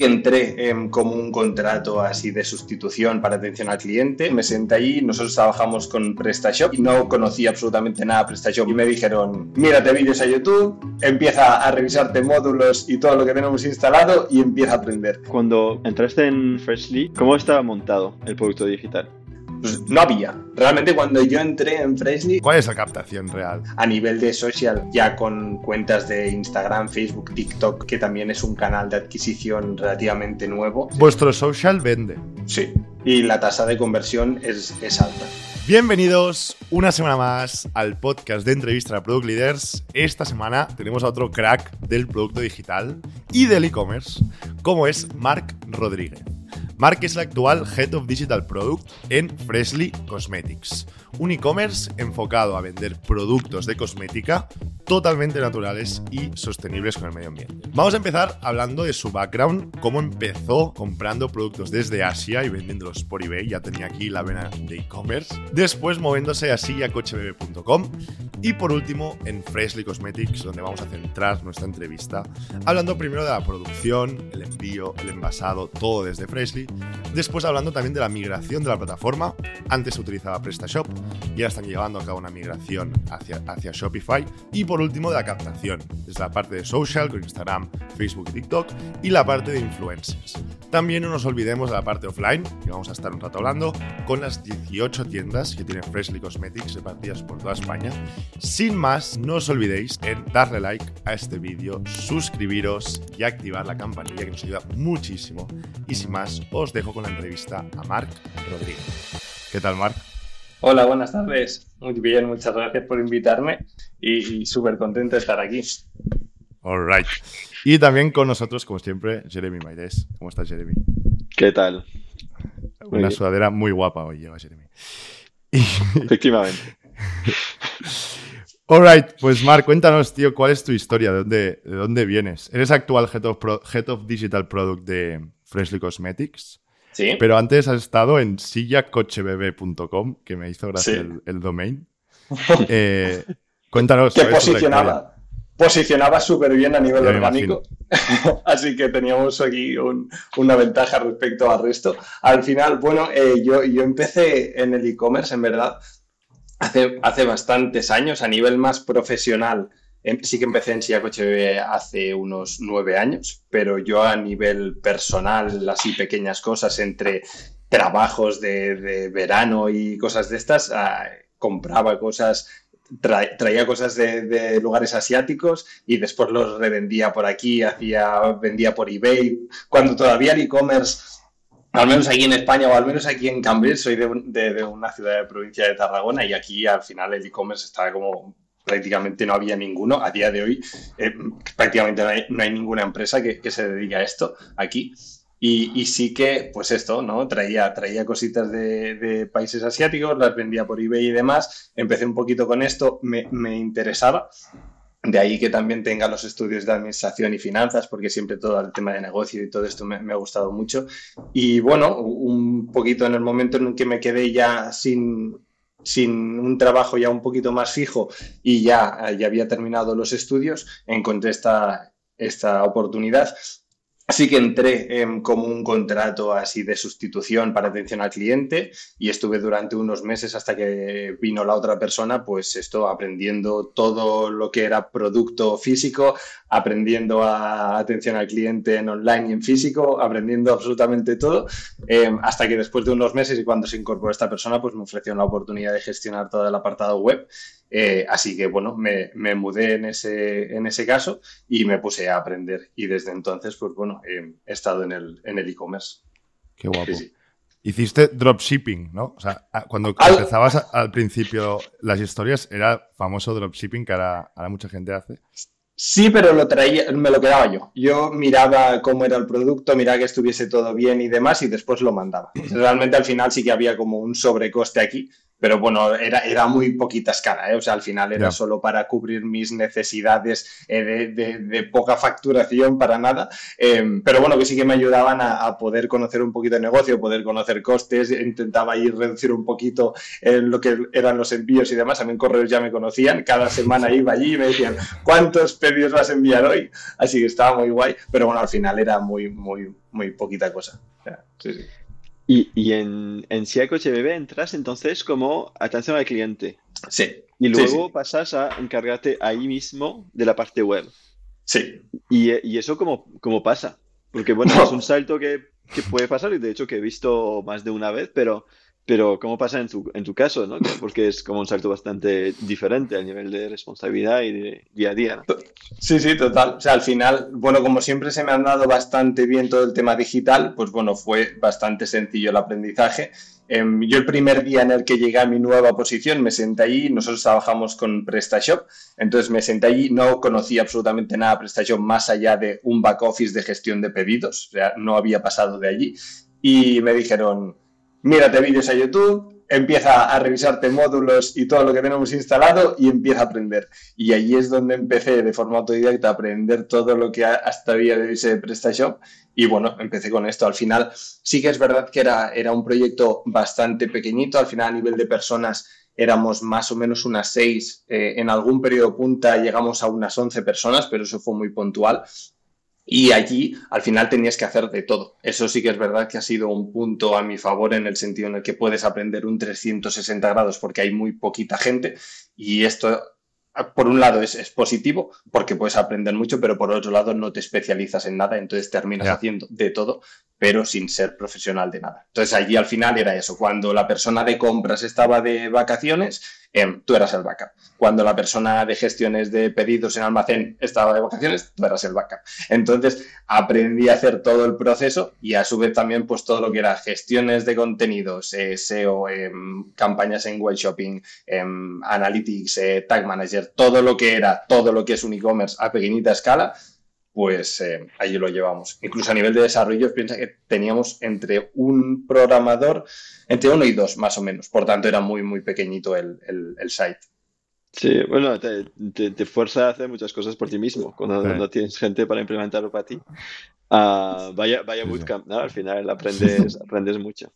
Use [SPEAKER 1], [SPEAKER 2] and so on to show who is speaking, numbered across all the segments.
[SPEAKER 1] entré en como un contrato así de sustitución para atención al cliente, me senté allí, nosotros trabajamos con PrestaShop y no conocía absolutamente nada de PrestaShop y me dijeron, mírate vídeos a YouTube, empieza a revisarte módulos y todo lo que tenemos instalado y empieza a aprender.
[SPEAKER 2] Cuando entraste en Freshly, ¿cómo estaba montado el producto digital?
[SPEAKER 1] Pues no había. Realmente cuando yo entré en Freshly...
[SPEAKER 3] ¿Cuál es la captación real?
[SPEAKER 1] A nivel de social, ya con cuentas de Instagram, Facebook, TikTok, que también es un canal de adquisición relativamente nuevo.
[SPEAKER 3] Vuestro social vende.
[SPEAKER 1] Sí, y la tasa de conversión es, es alta.
[SPEAKER 3] Bienvenidos una semana más al podcast de entrevista a Product Leaders. Esta semana tenemos a otro crack del producto digital y del e-commerce, como es Marc Rodríguez. Mark es el actual Head of Digital Product en Freshly Cosmetics, un e-commerce enfocado a vender productos de cosmética totalmente naturales y sostenibles con el medio ambiente. Vamos a empezar hablando de su background, cómo empezó comprando productos desde Asia y vendiéndolos por eBay, ya tenía aquí la vena de e-commerce, después moviéndose así a cochebebe.com y por último en Freshly Cosmetics, donde vamos a centrar nuestra entrevista, hablando primero de la producción, el envío, el envasado, todo desde Freshly, después hablando también de la migración de la plataforma, antes utilizaba PrestaShop y ahora están llevando a cabo una migración hacia, hacia Shopify, y por último de la captación, desde la parte de social con Instagram, Facebook TikTok, y la parte de influencers. También no nos olvidemos de la parte offline, que vamos a estar un rato hablando, con las 18 tiendas que tienen Freshly Cosmetics repartidas por toda España sin más, no os olvidéis en darle like a este vídeo, suscribiros y activar la campanilla que nos ayuda muchísimo. Y sin más, os dejo con la entrevista a Marc Rodríguez. ¿Qué tal, Marc?
[SPEAKER 1] Hola, buenas tardes. Muy bien, muchas gracias por invitarme y, súper contento de estar aquí.
[SPEAKER 3] All right. Y también con nosotros, como siempre, Jeremy Maires. ¿Cómo estás, Jeremy?
[SPEAKER 2] ¿Qué tal?
[SPEAKER 3] Una sudadera muy guapa hoy lleva Jeremy.
[SPEAKER 2] Efectivamente.
[SPEAKER 3] Alright, pues Mark, cuéntanos, tío, ¿cuál es tu historia? ¿De dónde, de dónde vienes? Eres actual head of, Digital Product de Freshly Cosmetics.
[SPEAKER 1] Sí.
[SPEAKER 3] Pero antes has estado en sillacochebebe.com, que me hizo gracia el, domain. Eh, cuéntanos.
[SPEAKER 1] Que posicionaba, posicionaba súper bien a nivel orgánico. Así que teníamos aquí una ventaja respecto al resto. Al final, bueno, eh, yo, yo empecé en el e-commerce, en verdad hace, hace bastantes años, a nivel más profesional, sí que empecé en Silla Coche hace unos nueve años, pero yo a nivel personal, así pequeñas cosas entre trabajos de, verano y cosas de estas, ah, compraba cosas traía cosas de, lugares asiáticos y después los revendía por aquí, hacía, vendía por eBay. Cuando todavía el e-commerce al menos aquí en España o al menos aquí en Cambridge, soy de, una ciudad de provincia de Tarragona y aquí al final el e-commerce estaba como prácticamente no había ninguno. A día de hoy eh, prácticamente no hay, ninguna empresa que, se dedique a esto aquí. Y, sí que, pues esto, ¿no? Traía, traía cositas de, países asiáticos, las vendía por eBay y demás. Empecé un poquito con esto, me, me interesaba de ahí que también tenga los estudios de administración y finanzas, porque siempre todo el tema de negocio y todo esto me, ha gustado mucho. Y bueno, un poquito en el momento en el que me quedé ya sin, sin un trabajo ya un poquito más fijo y ya, ya había terminado los estudios, encontré esta, esta oportunidad Así que entré en como un contrato así de sustitución para atención al cliente y estuve durante unos meses hasta que vino la otra persona, pues esto aprendiendo todo lo que era producto físico, aprendiendo a atención al cliente en online y en físico, aprendiendo absolutamente todo, em, hasta que después de unos meses y cuando se incorporó esta persona, pues me ofreció la oportunidad de gestionar todo el apartado web eh, así que bueno, me, mudé en ese, en ese caso y me puse a aprender. Y desde entonces, pues bueno, he estado en el e-commerce.
[SPEAKER 3] Qué guapo. Hiciste dropshipping, ¿no? O sea, cuando empezabas al principio las historias, era famoso dropshipping que ahora, mucha gente hace.
[SPEAKER 1] Sí, pero lo traía, me lo quedaba yo. Yo miraba cómo era el producto, miraba que estuviese todo bien y demás, y después lo mandaba. Realmente al final sí que había como un sobrecoste aquí, pero bueno, era, era muy poquita escala, ¿eh? o sea, al final era solo para cubrir mis necesidades eh, de, poca facturación para nada, em, pero bueno, que sí que me ayudaban a, poder conocer un poquito de negocio, poder conocer costes, intentaba ir reducir un poquito en lo que eran los envíos y demás, también correos ya me conocían, cada semana iba allí y me decían, ¿cuántos pedidos vas a enviar hoy? Así que estaba muy guay, pero bueno, al final era muy, muy, muy poquita cosa. sí, sí.
[SPEAKER 2] Y, y en, en CIACO entras entonces como atención al cliente.
[SPEAKER 1] Sí.
[SPEAKER 2] Y luego pasas a encargarte ahí mismo de la parte web.
[SPEAKER 1] Sí.
[SPEAKER 2] ¿Y, y eso cómo, cómo, pasa? Porque bueno, es un salto que, que, puede pasar y de hecho que he visto más de una vez, pero pero ¿cómo pasa en tu, en tu caso? ¿no? Porque es como un salto bastante diferente a nivel de responsabilidad y de día a día.
[SPEAKER 1] Sí, sí, total. O sea, al final, bueno, como siempre se me ha dado bastante bien todo el tema digital, pues bueno, fue bastante sencillo el aprendizaje. Em, yo el primer día en el que llegué a mi nueva posición me senté allí, nosotros trabajamos con PrestaShop, entonces me senté allí, no conocía absolutamente nada de PrestaShop más allá de un back office de gestión de pedidos, o sea, no había pasado de allí. Y me dijeron, mírate vídeos a YouTube, empieza a revisarte módulos y todo lo que tenemos instalado y empieza a aprender. Y allí es donde empecé de forma autodidacta a aprender todo lo que hasta había de ese PrestaShop. Y bueno, empecé con esto. Al final sí que es verdad que era, era un proyecto bastante pequeñito. Al final a nivel de personas éramos más o menos unas seis. Eh, en algún periodo punta llegamos a unas once personas, pero eso fue muy puntual. Y allí al final tenías que hacer de todo. Eso sí que es verdad que ha sido un punto a mi favor en el sentido en el que puedes aprender un 360 grados porque hay muy poquita gente y esto por un lado es, positivo porque puedes aprender mucho, pero por otro lado no te especializas en nada, entonces terminas haciendo de todo, pero sin ser profesional de nada. Entonces allí al final era eso, cuando la persona de compras estaba de vacaciones, em, tú eras el backup. Cuando la persona de gestiones de pedidos en almacén estaba de vacaciones, tú eras el backup. Entonces aprendí a hacer todo el proceso y a su vez también pues todo lo que era gestiones de contenidos, eh, SEO, em, campañas en web shopping, em, analytics, eh, tag manager, todo lo que era, todo lo que es un e-commerce a pequeñita escala, pues eh, allí lo llevamos. Incluso a nivel de desarrollo, piensa que teníamos entre un programador, entre uno y dos más o menos. Por tanto, era muy, muy pequeñito el, site.
[SPEAKER 2] Sí, bueno, te, fuerza a hacer muchas cosas por ti mismo cuando no tienes gente para implementarlo para ti. Ah, vaya, vaya bootcamp, ¿no? Al final aprendes, aprendes mucho.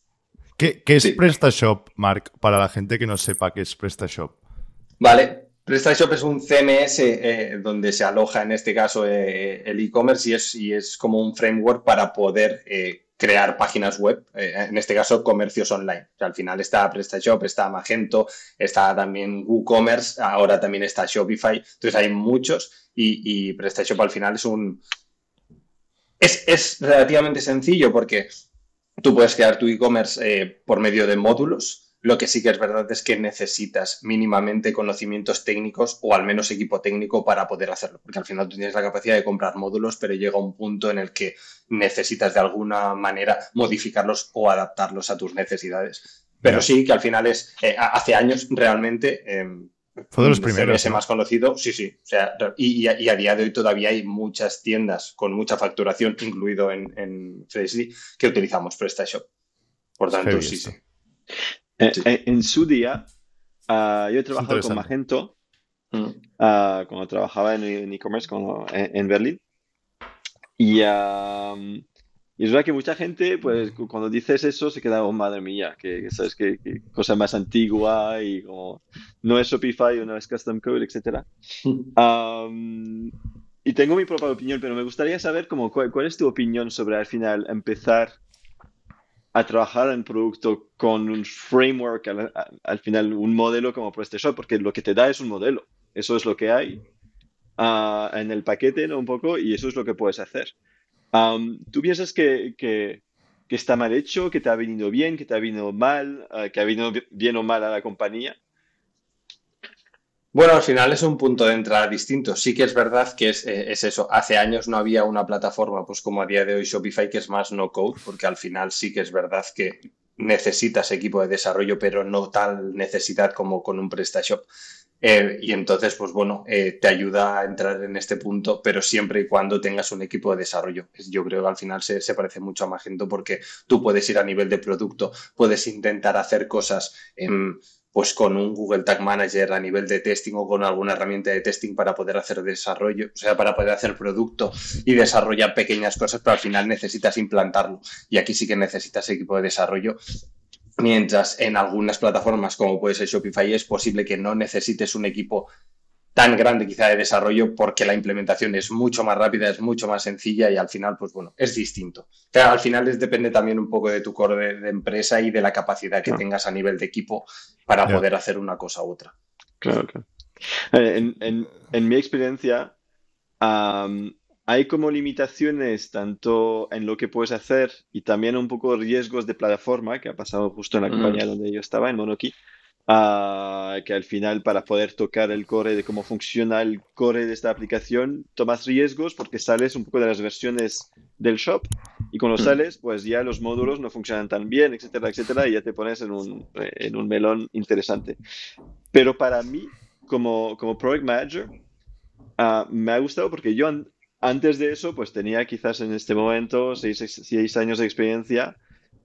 [SPEAKER 3] ¿Qué, qué es PrestaShop, Mark, para la gente que no sepa qué es PrestaShop?
[SPEAKER 1] Vale, PrestaShop es un CMS eh, donde se aloja en este caso eh, el e-commerce y es, y es como un framework para poder eh, crear páginas web, en este caso comercios online. al final está PrestaShop, está Magento, está también WooCommerce, ahora también está Shopify. Entonces hay muchos y, y PrestaShop al final es un... Es, es relativamente sencillo porque tú puedes crear tu e-commerce por medio de módulos lo que sí que es verdad es que necesitas mínimamente conocimientos técnicos o al menos equipo técnico para poder hacerlo, porque al final tú tienes la capacidad de comprar módulos, pero llega un punto en el que necesitas de alguna manera modificarlos o adaptarlos a tus necesidades. Pero sí que al final es, eh, hace años realmente... Eh,
[SPEAKER 3] fue de los primeros.
[SPEAKER 1] Ese más conocido, sí, sí. O sea, y, a, día de hoy todavía hay muchas tiendas con mucha facturación, incluido en, en que utilizamos PrestaShop. Por tanto, sí, sí.
[SPEAKER 2] Eh, eh, en su día, uh, yo he trabajado con Magento uh, cuando trabajaba en e-commerce en, Berlín. Y, y, es verdad que mucha gente, pues cuando dices eso, se queda, oh, madre mía, que, sabes que, cosa más antigua y como no es Shopify o no es Custom Code, etc. y tengo mi propia opinión, pero me gustaría saber como, cuál, cuál es tu opinión sobre al final empezar a trabajar en producto con un framework, al, final un modelo como PrestaShop, porque lo que te da es un modelo, eso es lo que hay ah, en el paquete, ¿no? Un poco, y eso es lo que puedes hacer. ¿Tú piensas que, que, está mal hecho, que te ha venido bien, que te ha venido mal, ah, que ha venido bien o mal a la compañía?
[SPEAKER 1] Bueno, al final es un punto de entrada distinto. Sí que es verdad que eh, es, eso. Hace años no había una plataforma, pues como a día de hoy Shopify, que es más no code, porque al final sí que es verdad que necesitas equipo de desarrollo, pero no tal necesidad como con un PrestaShop. Eh, y entonces, pues bueno, eh, te ayuda a entrar en este punto, pero siempre y cuando tengas un equipo de desarrollo. Yo creo que al final se, se parece mucho a Magento porque tú puedes ir a nivel de producto, puedes intentar hacer cosas en pues con un Google Tag Manager a nivel de testing o con alguna herramienta de testing para poder hacer desarrollo, o sea, para poder hacer producto y desarrollar pequeñas cosas, pero al final necesitas implantarlo. Y aquí sí que necesitas equipo de desarrollo. Mientras en algunas plataformas, como puede ser Shopify, es posible que no necesites un equipo tan grande quizá de desarrollo porque la implementación es mucho más rápida, es mucho más sencilla y al final, pues bueno, es distinto. Pero al final es, depende también un poco de tu core de, empresa y de la capacidad que tengas a nivel de equipo para poder hacer una cosa u otra.
[SPEAKER 2] Claro, claro. Eh, en, mi experiencia, hay como limitaciones tanto en lo que puedes hacer y también un poco riesgos de plataforma, que ha pasado justo en la compañía donde yo estaba, en Monokey que al final para poder tocar el core de cómo funciona el core de esta aplicación, tomas riesgos porque sales un poco de las versiones del shop y cuando hmm. sales, pues ya los módulos no funcionan tan bien, etcétera, etcétera, y ya te pones en un, en un melón interesante. Pero para mí, como, como Project Manager, ah, me ha gustado porque yo antes de eso, pues tenía quizás en este momento seis, seis años de experiencia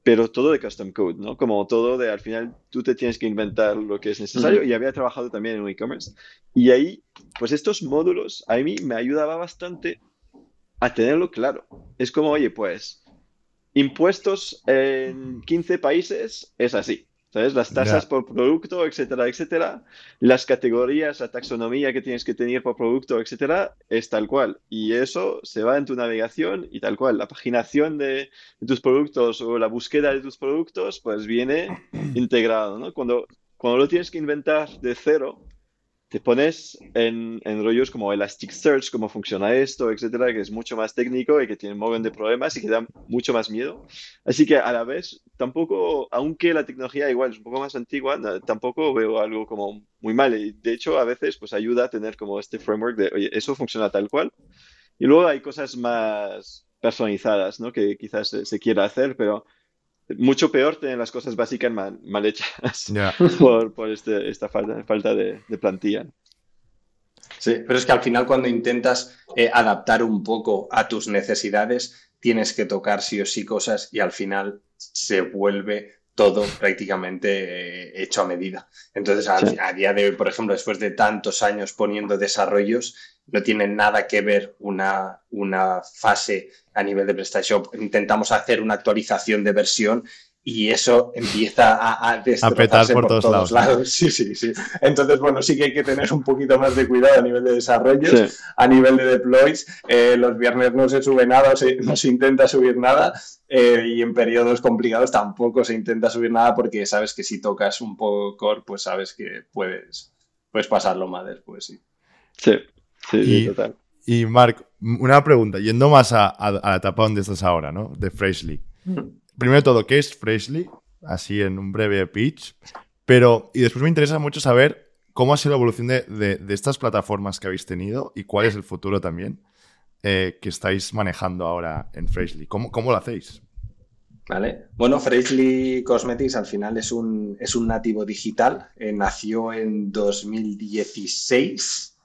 [SPEAKER 2] pero todo de custom code, ¿no? Como todo de al final tú te tienes que inventar lo que es necesario y había trabajado también en e-commerce. Y ahí, pues estos módulos a mí me ayudaba bastante a tenerlo claro. Es como, oye, pues impuestos en 15 países es así. ¿Sabes? Las tasas por producto, etcétera, etcétera. Las categorías, la taxonomía que tienes que tener por producto, etcétera, es tal cual. Y eso se va en tu navegación y tal cual. La paginación de, tus productos o la búsqueda de tus productos, pues viene integrado, ¿no? Cuando, cuando lo tienes que inventar de cero, te pones en, en, rollos como Elasticsearch, cómo funciona esto, etcétera, que es mucho más técnico y que tiene un montón de problemas y que da mucho más miedo. Así que a la vez, tampoco, aunque la tecnología igual es un poco más antigua, tampoco veo algo como muy mal. Y de hecho, a veces, pues ayuda a tener como este framework de, oye, eso funciona tal cual. Y luego hay cosas más personalizadas, ¿no? Que quizás se, se quiera hacer, pero mucho peor tener las cosas básicas mal, hechas por, este, esta falta, falta de, plantilla.
[SPEAKER 1] Sí, pero es que al final cuando intentas eh, adaptar un poco a tus necesidades, tienes que tocar sí o sí cosas y al final se vuelve todo prácticamente eh, hecho a medida. Entonces, a, día de hoy, por ejemplo, después de tantos años poniendo desarrollos, no tiene nada que ver una, una fase a nivel de PrestaShop. Intentamos hacer una actualización de versión y eso empieza a, a destrozarse por, todos, lados. Sí, sí, sí. Entonces, bueno, sí que hay que tener un poquito más de cuidado a nivel de desarrollo, a nivel de deploys. Eh, los viernes no se sube nada, no se intenta subir nada eh, y en periodos complicados tampoco se intenta subir nada porque sabes que si tocas un poco core, pues sabes que puedes, puedes pasarlo mal después, sí.
[SPEAKER 2] Sí, sí, total.
[SPEAKER 3] Y Mark, una pregunta, yendo más a, la etapa donde estás ahora, ¿no? De Freshly. Mm primero de todo, ¿qué es Freshly? Así en un breve pitch. Pero, y después me interesa mucho saber cómo ha sido la evolución de, estas plataformas que habéis tenido y cuál es el futuro también eh, que estáis manejando ahora en Freshly. ¿Cómo, cómo lo hacéis?
[SPEAKER 1] Vale. Bueno, Freshly Cosmetics al final es un, es un nativo digital. Eh, nació en 2016.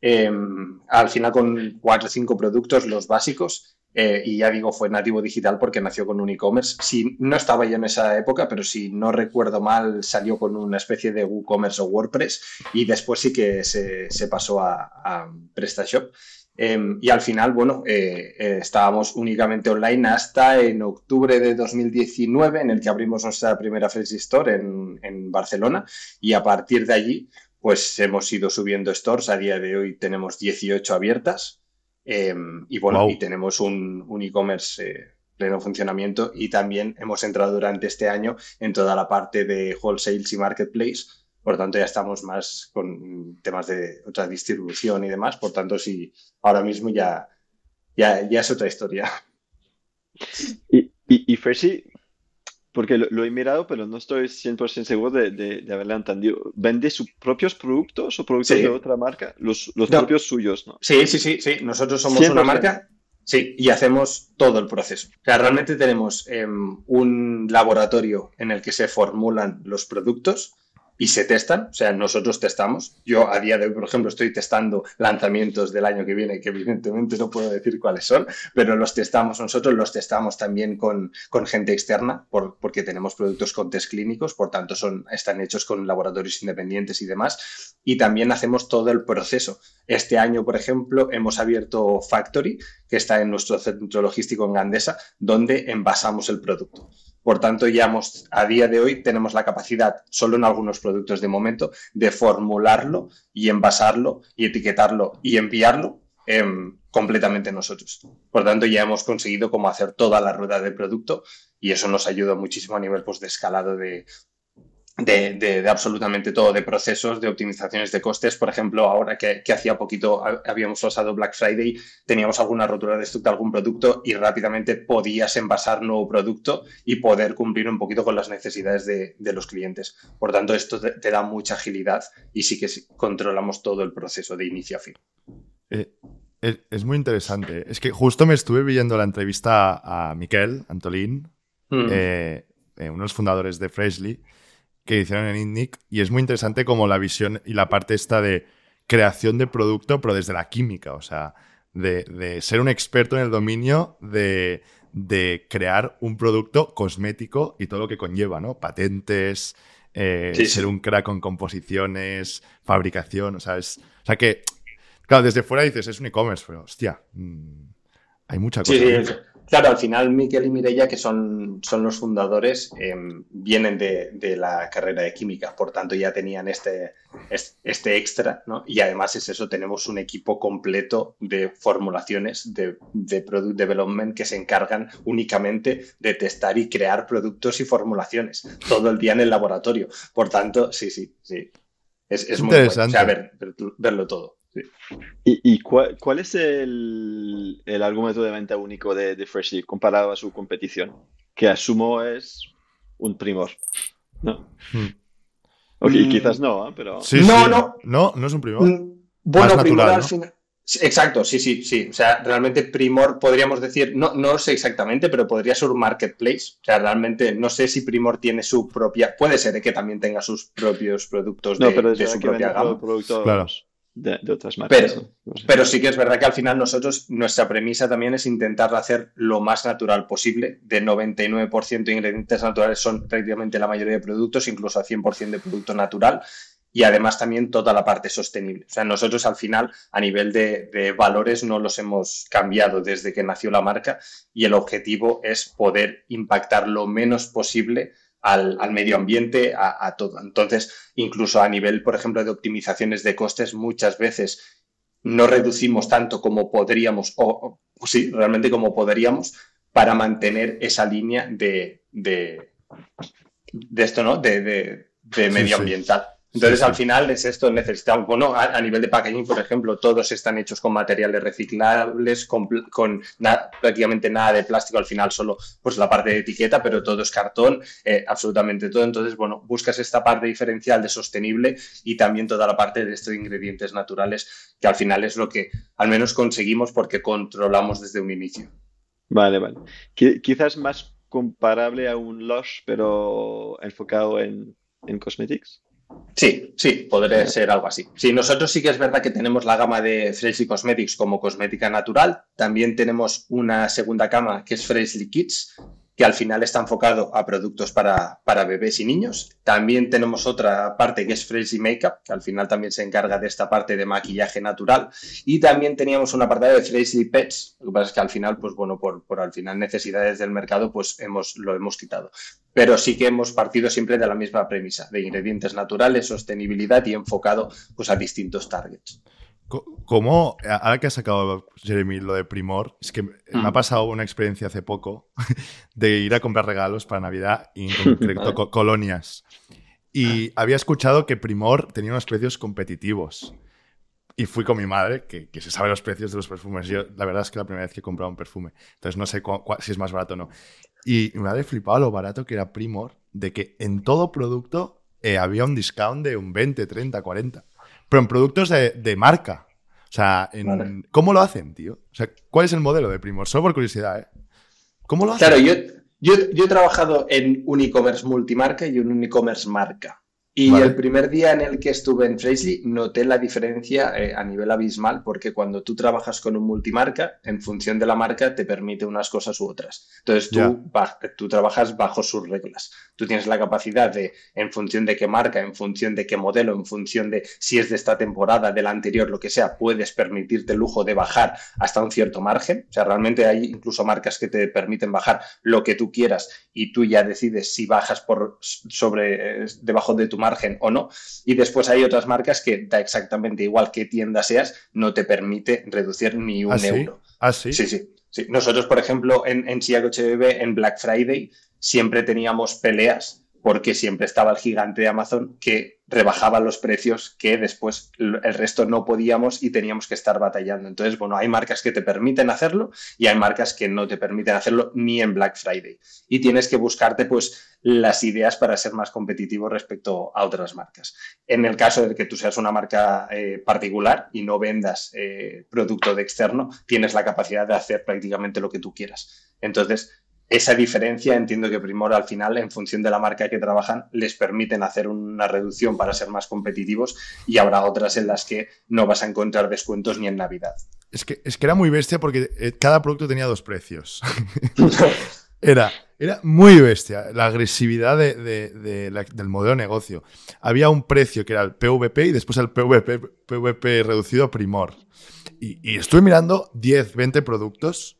[SPEAKER 1] Em, al final con cuatro o cinco productos, los básicos. Eh, y ya digo, fue nativo digital porque nació con un e-commerce. Si, no estaba yo en esa época, pero si no recuerdo mal, salió con una especie de WooCommerce o WordPress y después sí que se, pasó a, PrestaShop. Em, y al final, bueno, eh, eh, estábamos únicamente online hasta en octubre de 2019, en el que abrimos nuestra primera Fresh Store en, en Barcelona. Y a partir de allí, pues hemos ido subiendo stores. A día de hoy tenemos 18 abiertas. Em, y bueno, y tenemos un, e-commerce eh, pleno funcionamiento y también hemos entrado durante este año en toda la parte de wholesales y marketplace. Por tanto, ya estamos más con temas de otra distribución y demás. Por tanto, sí, ahora mismo ya, ya, ya es otra historia.
[SPEAKER 2] Y, y, y porque lo, he mirado, pero no estoy 100% seguro de, de, haberle entendido. ¿Vende sus propios productos o productos de otra marca? Los, los propios suyos, ¿no?
[SPEAKER 1] Sí, sí, sí, sí. Nosotros somos una marca. Sí, y hacemos todo el proceso. O sea, realmente tenemos em, un laboratorio en el que se formulan los productos y se testan, o sea, nosotros testamos. Yo a día de hoy, por ejemplo, estoy testando lanzamientos del año que viene, que evidentemente no puedo decir cuáles son, pero los testamos nosotros, los testamos también con, con gente externa, por, porque tenemos productos con test clínicos, por tanto son, están hechos con laboratorios independientes y demás. Y también hacemos todo el proceso. Este año, por ejemplo, hemos abierto Factory, que está en nuestro centro logístico en Gandesa, donde envasamos el producto. Por tanto, ya hemos, a día de hoy tenemos la capacidad, solo en algunos productos de momento, de formularlo y envasarlo y etiquetarlo y enviarlo em, completamente nosotros. Por tanto, ya hemos conseguido como hacer toda la rueda de producto y eso nos ayuda muchísimo a nivel pues, de escalado de, de, absolutamente todo, de procesos, de optimizaciones de costes. Por ejemplo, ahora que, hacía poquito habíamos usado Black Friday, teníamos alguna rotura de stock de algún producto y rápidamente podías envasar nuevo producto y poder cumplir un poquito con las necesidades de, los clientes. Por tanto, esto te, da mucha agilidad y sí que controlamos todo el proceso de inicio a fin.
[SPEAKER 3] Eh, es, muy interesante. Es que justo me estuve viendo la entrevista a Miquel Antolín, mm. eh, eh, uno de los fundadores de Freshly que hicieron en INNIC y es muy interesante como la visión y la parte esta de creación de producto, pero desde la química, o sea, de, ser un experto en el dominio de, crear un producto cosmético y todo lo que conlleva, ¿no? Patentes, eh, ser un crack con composiciones, fabricación, o sea, es, o sea que, claro, desde fuera dices, es un e-commerce, pero hostia, mm, hay mucha cosa.
[SPEAKER 1] Sí, Claro, al final Miquel y Mireia, que son, son los fundadores, em, vienen de, la carrera de química, por tanto ya tenían este, este extra, ¿no? Y además es eso, tenemos un equipo completo de formulaciones de, de Product Development que se encargan únicamente de testar y crear productos y formulaciones todo el día en el laboratorio. Por tanto, sí, sí, sí. Es, muy interesante verlo todo.
[SPEAKER 2] ¿Y, cuál, es el, argumento de venta único de, de Freshly comparado a su competición? Que asumo es un primor. ¿no? Hmm. Mm. quizás no, ¿eh? pero.
[SPEAKER 1] no, no.
[SPEAKER 3] No, no es un primor. Mm,
[SPEAKER 1] bueno, primor al final. Exacto, sí, sí, sí. O sea, realmente Primor podríamos decir, no, no sé exactamente, pero podría ser un marketplace. O sea, realmente no sé si Primor tiene su propia. Puede ser que también tenga sus propios productos de, de su propia gama.
[SPEAKER 2] Claro de, otras marcas.
[SPEAKER 1] Pero, sí que es verdad que al final nosotros, nuestra premisa también es intentar hacer lo más natural posible. De 99% de ingredientes naturales son prácticamente la mayoría de productos, incluso a 100% de producto natural. Y además también toda la parte sostenible. O sea, nosotros al final, a nivel de, de valores, no los hemos cambiado desde que nació la marca y el objetivo es poder impactar lo menos posible al, medio ambiente, a, todo. Entonces, incluso a nivel, por ejemplo, de optimizaciones de costes, muchas veces no reducimos tanto como podríamos, o, sí, realmente como podríamos, para mantener esa línea de, de, esto, ¿no? De, medioambiental. Entonces, al final es esto, necesitamos, bueno, a, nivel de packaging, por ejemplo, todos están hechos con materiales reciclables, con, prácticamente nada de plástico, al final solo pues la parte de etiqueta, pero todo es cartón, eh, absolutamente todo. Entonces, bueno, buscas esta parte diferencial de sostenible y también toda la parte de estos ingredientes naturales, que al final es lo que al menos conseguimos porque controlamos desde un inicio.
[SPEAKER 2] Vale, vale. Quizás más comparable a un Lush, pero enfocado en, en cosmetics.
[SPEAKER 1] Sí, sí, podría ser algo así. Sí, nosotros sí que es verdad que tenemos la gama de Freshly Cosmetics como cosmética natural. También tenemos una segunda gama que es Freshly Kids, que al final está enfocado a productos para, para, bebés y niños. También tenemos otra parte que es Freshly Makeup, que al final también se encarga de esta parte de maquillaje natural. Y también teníamos un apartado de Freshly Pets, lo que pasa es que al final, pues bueno, por, por al final necesidades del mercado, pues hemos, lo hemos quitado. Pero sí que hemos partido siempre de la misma premisa, de ingredientes naturales, sostenibilidad y enfocado pues a distintos targets.
[SPEAKER 3] ¿Cómo, ahora que ha sacado Jeremy lo de Primor, es que me ha mm. pasado una experiencia hace poco de ir a comprar regalos para Navidad y en concreto colonias. Y había escuchado que Primor tenía unos precios competitivos. Y fui con mi madre, que, se sabe los precios de los perfumes. Yo, la verdad es que la primera vez que he comprado un perfume. Entonces no sé si es más barato o no. Y me había flipado lo barato que era Primor, de que en todo producto eh, había un discount de un 20, 30, 40 pero en productos de, marca. O sea, ¿cómo lo hacen, tío? O sea, ¿cuál es el modelo de Primor? Solo por curiosidad, ¿eh? ¿Cómo lo hacen?
[SPEAKER 1] Claro, yo, yo, he trabajado en un e-commerce multimarca y en un e-commerce marca. Y el primer día en el que estuve en Fraisley noté la diferencia eh, a nivel abismal porque cuando tú trabajas con un multimarca, en función de la marca te permite unas cosas u otras. Entonces tú, tú trabajas bajo sus reglas. Tú tienes la capacidad de, en función de qué marca, en función de qué modelo, en función de si es de esta temporada, de la anterior, lo que sea, puedes permitirte el lujo de bajar hasta un cierto margen. O sea, realmente hay incluso marcas que te permiten bajar lo que tú quieras y tú ya decides si bajas por sobre debajo de tu marca o no. Y después hay otras marcas que da exactamente igual qué tienda seas, no te permite reducir ni un
[SPEAKER 3] ¿Ah,
[SPEAKER 1] euro.
[SPEAKER 3] ¿Ah, sí?
[SPEAKER 1] Sí, sí. sí. Nosotros, por ejemplo, en, en HBB, en Black Friday, siempre teníamos peleas porque siempre estaba el gigante de Amazon que rebajaba los precios que después el resto no podíamos y teníamos que estar batallando. Entonces, bueno, hay marcas que te permiten hacerlo y hay marcas que no te permiten hacerlo ni en Black Friday. Y tienes que buscarte pues las ideas para ser más competitivo respecto a otras marcas. En el caso de que tú seas una marca eh, particular y no vendas eh, producto de externo, tienes la capacidad de hacer prácticamente lo que tú quieras. Entonces, esa diferencia entiendo que Primor al final, en función de la marca que trabajan, les permiten hacer una reducción para ser más competitivos y habrá otras en las que no vas a encontrar descuentos ni en Navidad.
[SPEAKER 3] Es que, es que era muy bestia porque eh, cada producto tenía dos precios. era, era muy bestia la agresividad del modelo de negocio. Había un precio que era el PVP y después el PVP, PVP reducido Primor. Y, y estuve mirando 10, 20 productos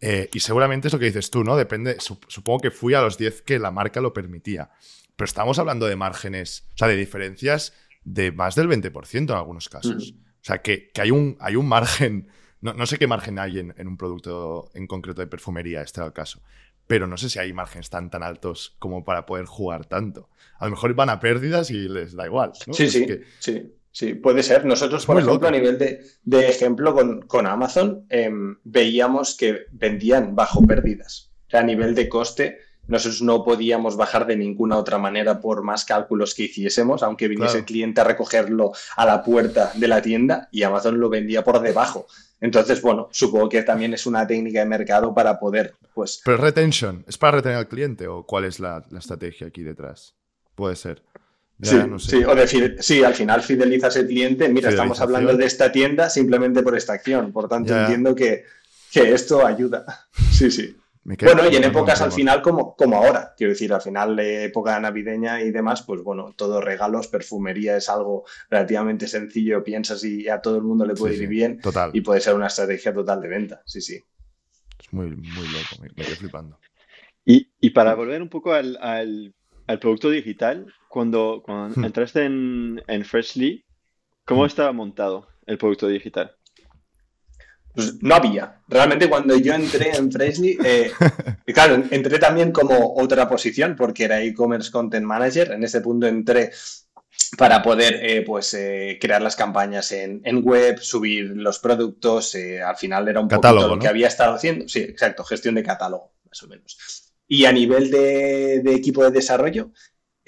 [SPEAKER 3] eh, y seguramente es lo que dices tú, ¿no? Depende, supongo que fui a los 10 que la marca lo permitía. Pero estamos hablando de márgenes, o sea, de diferencias de más del 20% en algunos casos. O sea, que, hay, un, hay un margen, no, sé qué margen hay en, un producto en concreto de perfumería, este es el caso, pero no sé si hay márgenes tan, tan altos como para poder jugar tanto. A lo mejor van a pérdidas y les da igual. ¿no?
[SPEAKER 1] Sí, sí, sí. Sí, puede ser. Nosotros, por ejemplo, a nivel de, ejemplo con, Amazon, em, veíamos que vendían bajo pérdidas. O sea, a nivel de coste, nosotros no podíamos bajar de ninguna otra manera por más cálculos que hiciésemos, aunque viniese el cliente a recogerlo a la puerta de la tienda y Amazon lo vendía por debajo. Entonces, bueno, supongo que también es una técnica de mercado para poder, pues...
[SPEAKER 3] Pero retention, ¿es para retener al cliente o cuál es la estrategia aquí detrás? Puede ser
[SPEAKER 1] sí, o decir, sí, al final fidelizas el cliente. Mira, estamos hablando de esta tienda simplemente por esta acción. Por tanto, entiendo que, que, esto ayuda. Sí, sí. Bueno, y en épocas al final como, como ahora, quiero decir, al final de época navideña y demás, pues bueno, todo regalos, perfumería es algo relativamente sencillo, piensas y a todo el mundo le puede ir bien
[SPEAKER 3] total.
[SPEAKER 1] y puede ser una estrategia total de venta, sí, sí.
[SPEAKER 3] Es muy, muy loco, me, estoy flipando.
[SPEAKER 2] Y, y, para volver un poco al, al al producto digital, cuando, cuando hmm. entraste en, en Freshly, ¿cómo hmm. estaba montado el producto digital?
[SPEAKER 1] Pues no había. Realmente cuando yo entré en Freshly, eh, claro, entré también como otra posición porque era e-commerce content manager. En ese punto entré para poder eh, pues eh, crear las campañas en, web, subir los productos. al final era un
[SPEAKER 3] catálogo,
[SPEAKER 1] lo que había estado haciendo. Sí, exacto, gestión de catálogo, más o menos. Y a nivel de, equipo de desarrollo,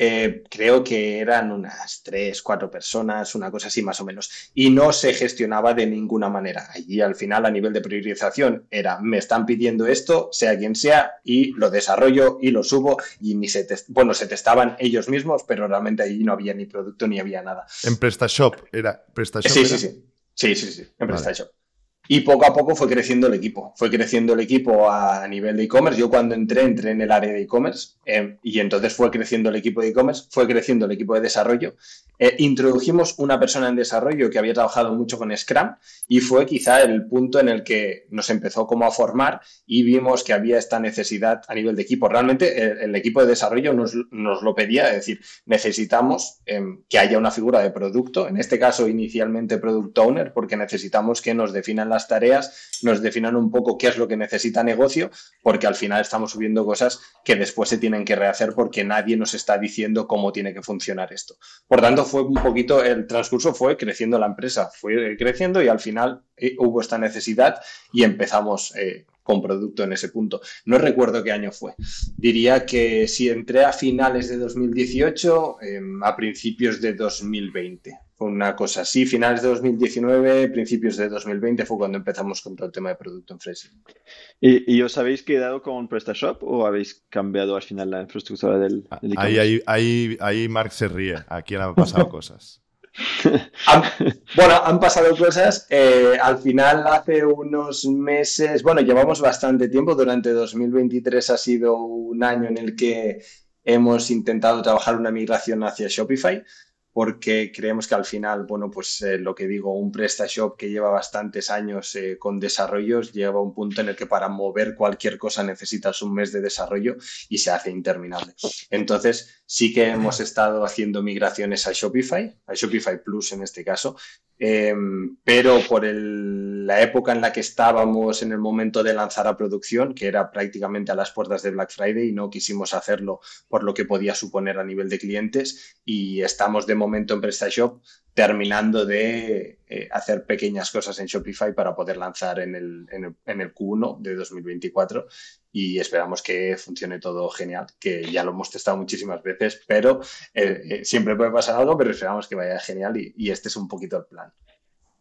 [SPEAKER 1] eh, creo que eran unas tres, cuatro personas, una cosa así más o menos. Y no se gestionaba de ninguna manera. Allí al final a nivel de priorización era, me están pidiendo esto, sea quien sea, y lo desarrollo y lo subo y ni se bueno, se testaban ellos mismos, pero realmente allí no había ni producto ni había nada.
[SPEAKER 3] En PrestaShop era PrestaShop.
[SPEAKER 1] Sí, sí, sí. Sí, sí, sí, en PrestaShop. Y poco a poco fue creciendo el equipo. Fue creciendo el equipo a nivel de e-commerce. Yo cuando entré, entré en el área de e-commerce eh, y entonces fue creciendo el equipo de e-commerce, fue creciendo el equipo de desarrollo. Eh, introdujimos una persona en desarrollo que había trabajado mucho con Scrum y fue quizá el punto en el que nos empezó como a formar y vimos que había esta necesidad a nivel de equipo. Realmente el, equipo de desarrollo nos, nos, lo pedía, es decir, necesitamos em, que haya una figura de producto, en este caso inicialmente product owner, porque necesitamos que nos definan las tareas, nos definan un poco qué es lo que necesita negocio, porque al final estamos subiendo cosas que después se tienen que rehacer porque nadie nos está diciendo cómo tiene que funcionar esto. Por tanto, fue un poquito, el transcurso fue creciendo la empresa, fue creciendo y al final eh, hubo esta necesidad y empezamos eh, con producto en ese punto. No recuerdo qué año fue. Diría que si entré a finales de 2018, em, a principios de 2020 una cosa así. Finales de 2019, principios de 2020 fue cuando empezamos con todo el tema de producto en Fresh.
[SPEAKER 2] ¿Y, os habéis quedado con PrestaShop o habéis cambiado al final la infraestructura del,
[SPEAKER 3] del ahí, ahí, ahí, ahí Mark se ríe. Aquí han pasado cosas.
[SPEAKER 1] bueno, han pasado cosas. Eh, al final, hace unos meses, bueno, llevamos bastante tiempo. Durante 2023 ha sido un año en el que hemos intentado trabajar una migración hacia Shopify porque creemos que al final, bueno, pues eh, lo que digo, un PrestaShop que lleva bastantes años eh, con desarrollos, lleva un punto en el que para mover cualquier cosa necesitas un mes de desarrollo y se hace interminable. Entonces, sí que hemos estado haciendo migraciones a Shopify, a Shopify Plus en este caso, Em, pero por la época en la que estábamos en el momento de lanzar a producción, que era prácticamente a las puertas de Black Friday, y no quisimos hacerlo por lo que podía suponer a nivel de clientes, y estamos de momento en PrestaShop terminando de eh, hacer pequeñas cosas en Shopify para poder lanzar en el, en, el, Q1 de 2024 y esperamos que funcione todo genial, que ya lo hemos testado muchísimas veces, pero eh, eh, siempre puede pasar algo, pero esperamos que vaya genial y, este es un poquito el plan.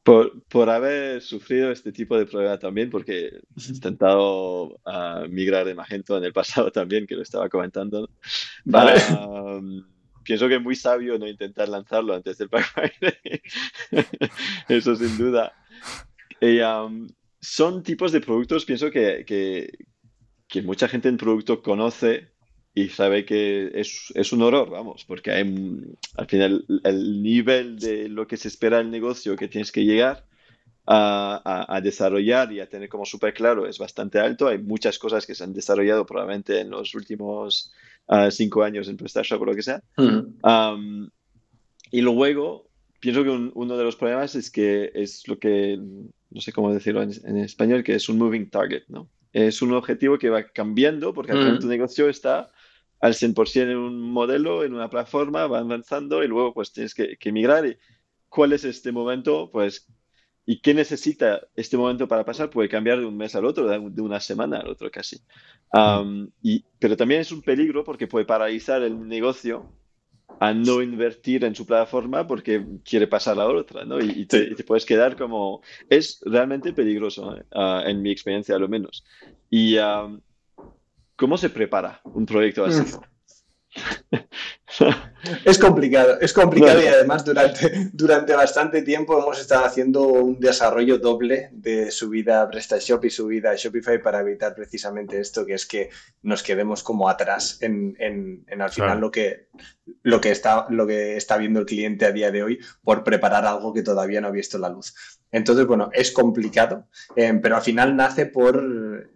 [SPEAKER 2] Por, por, haber sufrido este tipo de problema también, porque he intentado ah, migrar de Magento en el pasado también, que lo estaba comentando. Vale. Ah, pienso que es muy sabio no intentar lanzarlo antes del Black Friday. Eso sin duda. Um, son tipos de productos, pienso que, que, mucha gente en producto conoce y sabe que es, es, un horror, vamos, porque hay, al final el nivel de lo que se espera del negocio que tienes que llegar a, a, desarrollar y a tener como súper claro es bastante alto. Hay muchas cosas que se han desarrollado probablemente en los últimos cinco años en PrestaShop o lo que sea. Mm. y luego, pienso que uno de los problemas es que es lo que, no sé cómo decirlo en, español, que es un moving target, ¿no? Es un objetivo que va cambiando porque mm. tu negocio está al 100% en un modelo, en una plataforma, va avanzando y luego pues tienes que, que migrar. Y, ¿Cuál es este momento? Pues ¿Y qué necesita este momento para pasar? Puede cambiar de un mes al otro, de una semana al otro casi. y, pero también es un peligro porque puede paralizar el negocio a no invertir en su plataforma porque quiere pasar a la otra, ¿no? Y, te, puedes quedar como... Es realmente peligroso, ¿eh? ah, en mi experiencia a lo menos. ¿Y cómo se prepara un proyecto así?
[SPEAKER 1] Es complicado, es complicado y además durante, durante bastante tiempo hemos estado haciendo un desarrollo doble de subida a PrestaShop y subida a Shopify para evitar precisamente esto, que es que nos quedemos como atrás en, al final lo, que, lo, que está, lo que está viendo el cliente a día de hoy por preparar algo que todavía no ha visto la luz. Entonces, bueno, es complicado, eh, pero al final nace por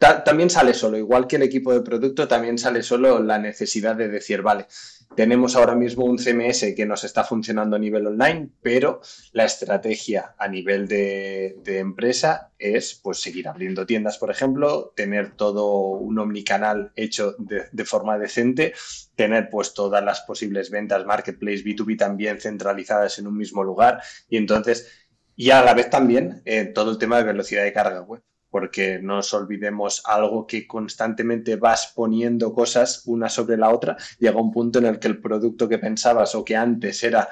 [SPEAKER 1] también sale solo, igual que el equipo de producto, también sale solo la necesidad de decir, vale, tenemos ahora mismo un CMS que nos está funcionando a nivel online, pero la estrategia a nivel de, empresa es pues seguir abriendo tiendas, por ejemplo, tener todo un omnicanal hecho de, de, forma decente, tener pues todas las posibles ventas, marketplace, B2B también centralizadas en un mismo lugar y entonces, y a la vez también eh, todo el tema de velocidad de carga web porque no nos olvidemos algo que constantemente vas poniendo cosas una sobre la otra, llega un punto en el que el producto que pensabas o que antes era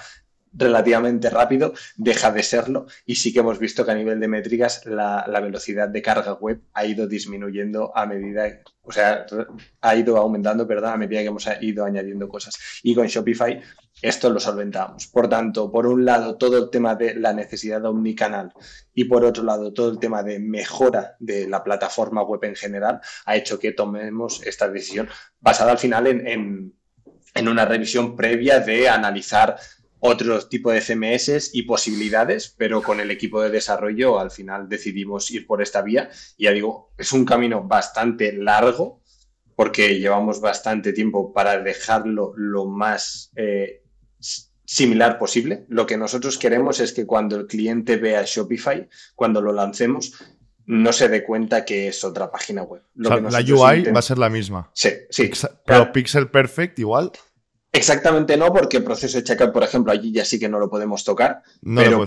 [SPEAKER 1] relativamente rápido, deja de serlo y sí que hemos visto que a nivel de métricas la, velocidad de carga web ha ido disminuyendo a medida, o sea, ha ido aumentando, perdón, a medida que hemos ido añadiendo cosas. Y con Shopify esto lo solventamos. Por tanto, por un lado, todo el tema de la necesidad de omnicanal y por otro lado, todo el tema de mejora de la plataforma web en general ha hecho que tomemos esta decisión basada al final en, en una revisión previa de analizar otro tipo de CMS y posibilidades, pero con el equipo de desarrollo al final decidimos ir por esta vía. Y ya digo, es un camino bastante largo porque llevamos bastante tiempo para dejarlo lo más eh, similar posible. Lo que nosotros queremos es que cuando el cliente vea Shopify, cuando lo lancemos, no se dé cuenta que es otra página web.
[SPEAKER 3] la UI va a ser la misma.
[SPEAKER 1] Sí, sí.
[SPEAKER 3] Pero Pixel Perfect igual.
[SPEAKER 1] Exactamente no, porque el proceso de checkout, por ejemplo, allí ya sí que no lo podemos tocar. No pero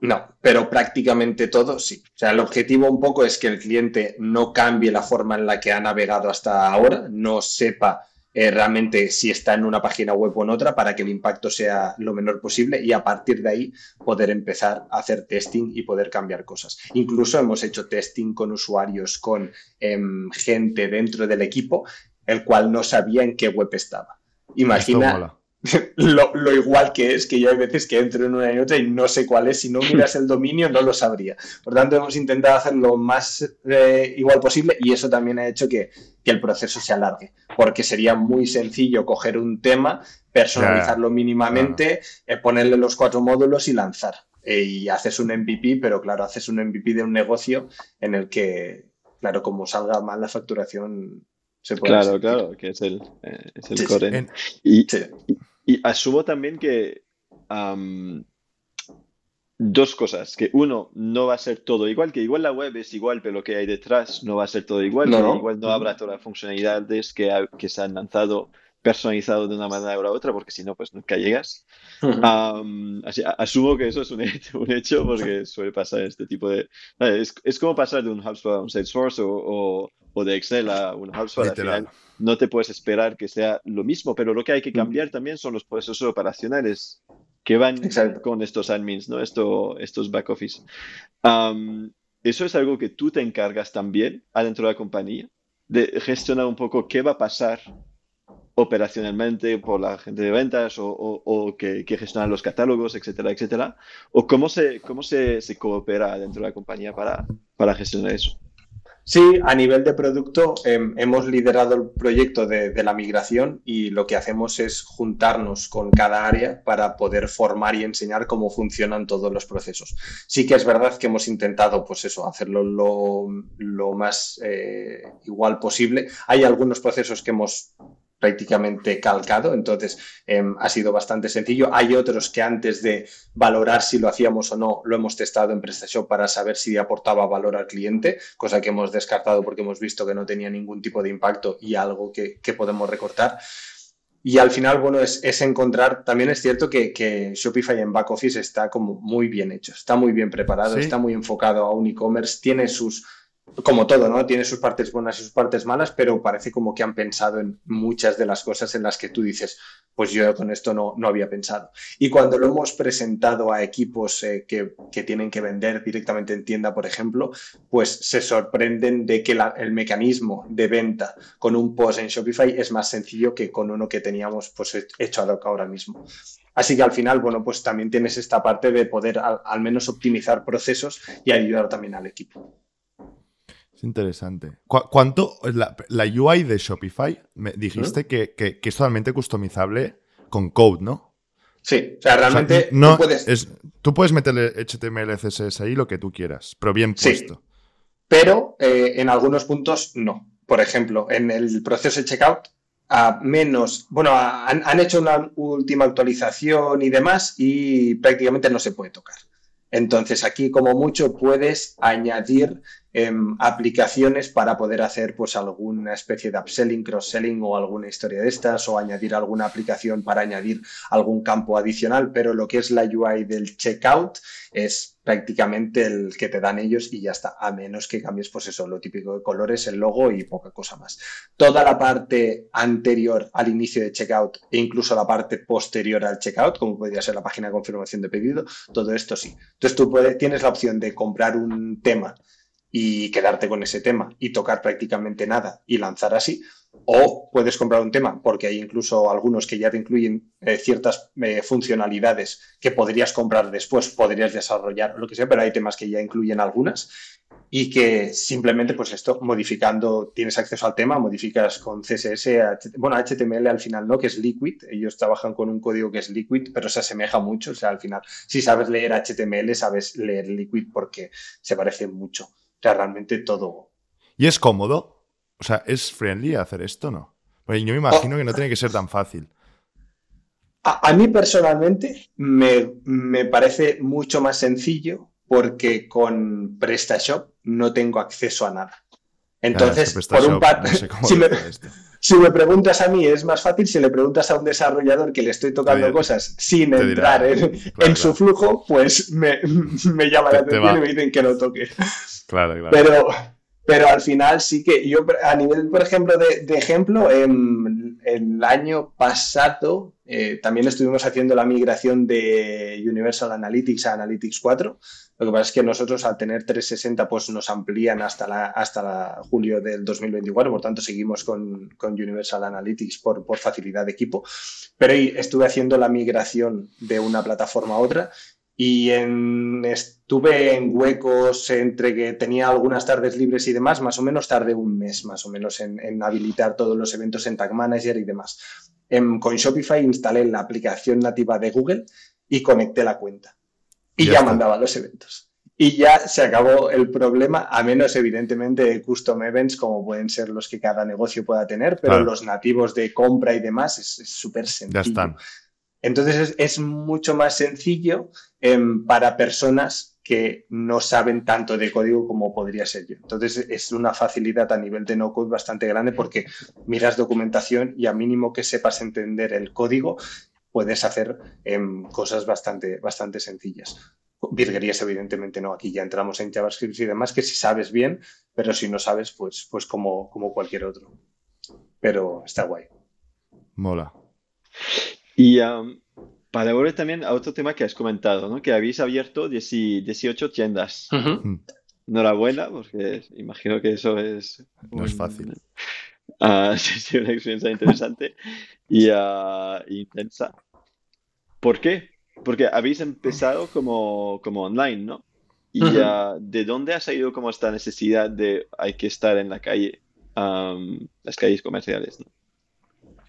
[SPEAKER 1] ¿no? pero prácticamente todo sí. O sea, el objetivo un poco es que el cliente no cambie la forma en la que ha navegado hasta ahora, no sepa eh, realmente si está en una página web o en otra para que el impacto sea lo menor posible y a partir de ahí poder empezar a hacer testing y poder cambiar cosas. Incluso hemos hecho testing con usuarios, con em, gente dentro del equipo, el cual no sabía en qué web estaba. Imagina lo, igual que es, que yo hay veces que entro en una y otra y no sé cuál es, si no miras el dominio no lo sabría. Por tanto, hemos intentado hacerlo lo más eh, igual posible y eso también ha hecho que, el proceso se alargue, porque sería muy sencillo coger un tema, personalizarlo mínimamente, eh, ponerle los cuatro módulos y lanzar. Eh, y haces un MVP, pero claro, haces un MVP de un negocio en el que, claro, como salga mal la facturación, se puede...
[SPEAKER 2] Claro, claro, que es el, es el core. Y, y asumo también que dos cosas, que uno, no va a ser todo igual, que igual la web es igual, pero lo que hay detrás no va a ser todo igual, igual no habrá todas las funcionalidades que, que se han lanzado personalizado de una manera u otra, porque si no, pues nunca llegas. asumo que eso es un hecho, un hecho, porque suele pasar este tipo de... Es, es como pasar de un HubSpot a un Salesforce o, o, de Excel a un HubSpot. Al final no te puedes esperar que sea lo mismo, pero lo que hay que cambiar también son los procesos operacionales que van con estos admins, ¿no? Esto, estos back office. eso es algo que tú te encargas también adentro de la compañía, de gestionar un poco qué va a pasar operacionalmente por la gente de ventas o, que, que, gestionan los catálogos, etcétera, etcétera? ¿O cómo se, cómo se, coopera dentro de la compañía para, para gestionar eso?
[SPEAKER 1] Sí, a nivel de producto em, hemos liderado el proyecto de, de, la migración y lo que hacemos es juntarnos con cada área para poder formar y enseñar cómo funcionan todos los procesos. Sí que es verdad que hemos intentado, pues eso, hacerlo lo, lo más eh, igual posible. Hay algunos procesos que hemos prácticamente calcado, entonces em, ha sido bastante sencillo. Hay otros que antes de valorar si lo hacíamos o no, lo hemos testado en PrestaShop para saber si aportaba valor al cliente, cosa que hemos descartado porque hemos visto que no tenía ningún tipo de impacto y algo que, podemos recortar. Y al final, bueno, es, encontrar, también es cierto que, Shopify en back office está como muy bien hecho, está muy bien preparado, está muy enfocado a un e-commerce, tiene sus, como todo, ¿no? Tiene sus partes buenas y sus partes malas, pero parece como que han pensado en muchas de las cosas en las que tú dices, pues yo con esto no, no había pensado. Y cuando lo hemos presentado a equipos eh, que, tienen que vender directamente en tienda, por ejemplo, pues se sorprenden de que el mecanismo de venta con un post en Shopify es más sencillo que con uno que teníamos pues hecho ad hoc ahora mismo. Así que al final, bueno, pues también tienes esta parte de poder al menos optimizar procesos y ayudar también al equipo.
[SPEAKER 3] Es interesante. ¿Cuánto la, UI de Shopify? Me dijiste que, es totalmente customizable con code, ¿no?
[SPEAKER 1] Sí, o sea, realmente
[SPEAKER 3] no, tú, puedes... tú puedes meterle HTML, CSS ahí lo que tú quieras, pero bien puesto. Sí,
[SPEAKER 1] pero eh, en algunos puntos no. Por ejemplo, en el proceso de checkout, a menos, bueno, han, han hecho una última actualización y demás y prácticamente no se puede tocar. Entonces aquí como mucho puedes añadir aplicaciones para poder hacer pues alguna especie de upselling, cross-selling o alguna historia de estas o añadir alguna aplicación para añadir algún campo adicional, pero lo que es la UI del checkout es prácticamente el que te dan ellos y ya está, a menos que cambies pues eso, lo típico de colores, el logo y poca cosa más. Toda la parte anterior al inicio de checkout e incluso la parte posterior al checkout, como podría ser la página de confirmación de pedido, todo esto sí. Entonces tú tienes la opción de comprar un tema y quedarte con ese tema y tocar prácticamente nada y lanzar así. O puedes comprar un tema, porque hay incluso algunos que ya te incluyen eh, ciertas eh, funcionalidades que podrías comprar después, podrías desarrollar, lo que sea, pero hay temas que ya incluyen algunas y que simplemente, pues esto, modificando, tienes acceso al tema, modificas con CSS, bueno, HTML al final no, que es Liquid, ellos trabajan con un código que es Liquid, pero se asemeja mucho, o sea, al final, si sabes leer HTML, sabes leer Liquid porque se parece mucho realmente todo.
[SPEAKER 3] ¿Y es cómodo? O sea, ¿es friendly hacer esto no? Porque yo me imagino que no tiene que ser tan fácil.
[SPEAKER 1] A, mí personalmente me, parece mucho más sencillo porque con PrestaShop no tengo acceso a nada. Entonces, por un par... si, me, preguntas a mí, es más fácil si le preguntas a un desarrollador que le estoy tocando cosas sin entrar en, su flujo, pues me, llama la atención y me dicen que lo toque.
[SPEAKER 3] Claro.
[SPEAKER 1] Pero, Pero al final sí que yo, a nivel, por ejemplo, de, ejemplo, el año pasado eh, también estuvimos haciendo la migración de Universal Analytics a Analytics 4. Lo que pasa es que nosotros al tener 360 pues nos amplían hasta, la, hasta julio del 2024, por tanto seguimos con, con Universal Analytics por, por, facilidad de equipo. Pero estuve haciendo la migración de una plataforma a otra y en, estuve en huecos entre que tenía algunas tardes libres y demás, más o menos tardé un mes más o menos en, habilitar todos los eventos en Tag Manager y demás. En, con Shopify instalé la aplicación nativa de Google y conecté la cuenta. Y ya, mandaba los eventos. Y ya se acabó el problema, a menos evidentemente de custom events como pueden ser los que cada negocio pueda tener, pero los nativos de compra y demás es súper sencillo. Ya están. Entonces es, mucho más sencillo em, para personas que no saben tanto de código como podría ser yo. Entonces es una facilidad a nivel de no code bastante grande porque miras documentación y a mínimo que sepas entender el código puedes hacer em, cosas bastante, bastante sencillas. Virguerías, evidentemente, no. Aquí ya entramos en JavaScript y demás, que si sabes bien, pero si no sabes, pues, pues como, como cualquier otro. Pero está guay.
[SPEAKER 3] Mola.
[SPEAKER 2] Y um, para volver también a otro tema que has comentado, ¿no? Que habéis abierto 18 tiendas. Mm. Enhorabuena, porque imagino que eso es...
[SPEAKER 3] No es fácil.
[SPEAKER 2] Uh, sí, una experiencia interesante y uh, intensa. ¿Por qué? Porque habéis empezado como, como online, ¿no? ¿Y de dónde ha salido como esta necesidad de hay que estar en la calle, um, las calles comerciales, ¿no?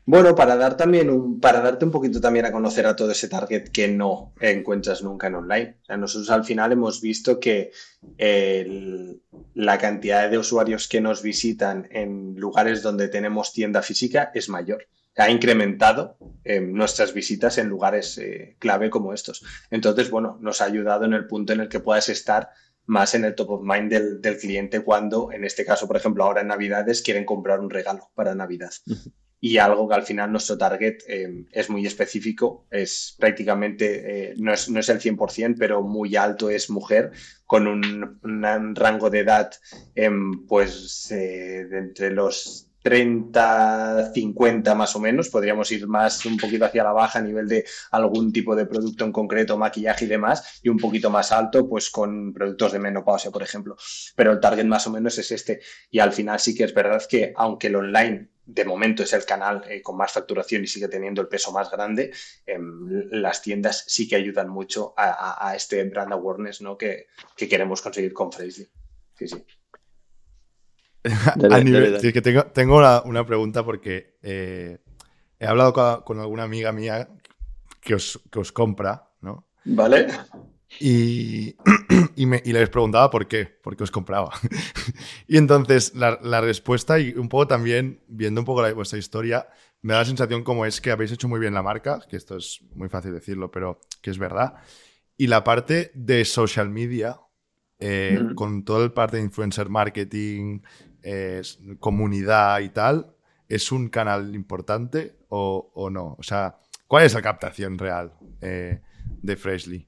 [SPEAKER 1] Bueno, para dar también un, para darte un poquito también a conocer a todo ese target que no encuentras nunca en online. nosotros al final hemos visto que la cantidad de usuarios que nos visitan en lugares donde tenemos tienda física es mayor. Ha incrementado eh, nuestras visitas en lugares eh, clave como estos. Entonces, bueno, nos ha ayudado en el punto en el que puedas estar más en el top of mind del, del cliente cuando, en este caso, por ejemplo, ahora en Navidades quieren comprar un regalo para Navidad y algo que al final nuestro target eh, es muy específico, es prácticamente, eh, no, es, no, es, el 100%, pero muy alto, es mujer, con un, rango de edad em, pues eh, de entre los 30, 50 más o menos, podríamos ir más un poquito hacia la baja a nivel de algún tipo de producto en concreto, maquillaje y demás, y un poquito más alto pues con productos de menopausia, por ejemplo. Pero el target más o menos es este. Y al final sí que es verdad que aunque el online de momento es el canal eh, con más facturación y sigue teniendo el peso más grande, em, las tiendas sí que ayudan mucho a, este brand awareness ¿no? que, queremos conseguir con Freshly. Sí, sí.
[SPEAKER 3] que tengo, tengo una, pregunta porque eh, he hablado con, alguna amiga mía que os, que os compra, ¿no?
[SPEAKER 1] Vale.
[SPEAKER 3] Y, y, me, y, les preguntaba por qué, por qué os compraba. y entonces la, la, respuesta, y un poco también, viendo un poco la, vuestra historia, me da la sensación como es que habéis hecho muy bien la marca, que esto es muy fácil decirlo, pero que es verdad. Y la parte de social media, eh, con toda la parte de influencer marketing, eh, comunidad y tal, ¿es un canal importante o, o, no? O sea, ¿cuál es la captación real eh, de Freshly?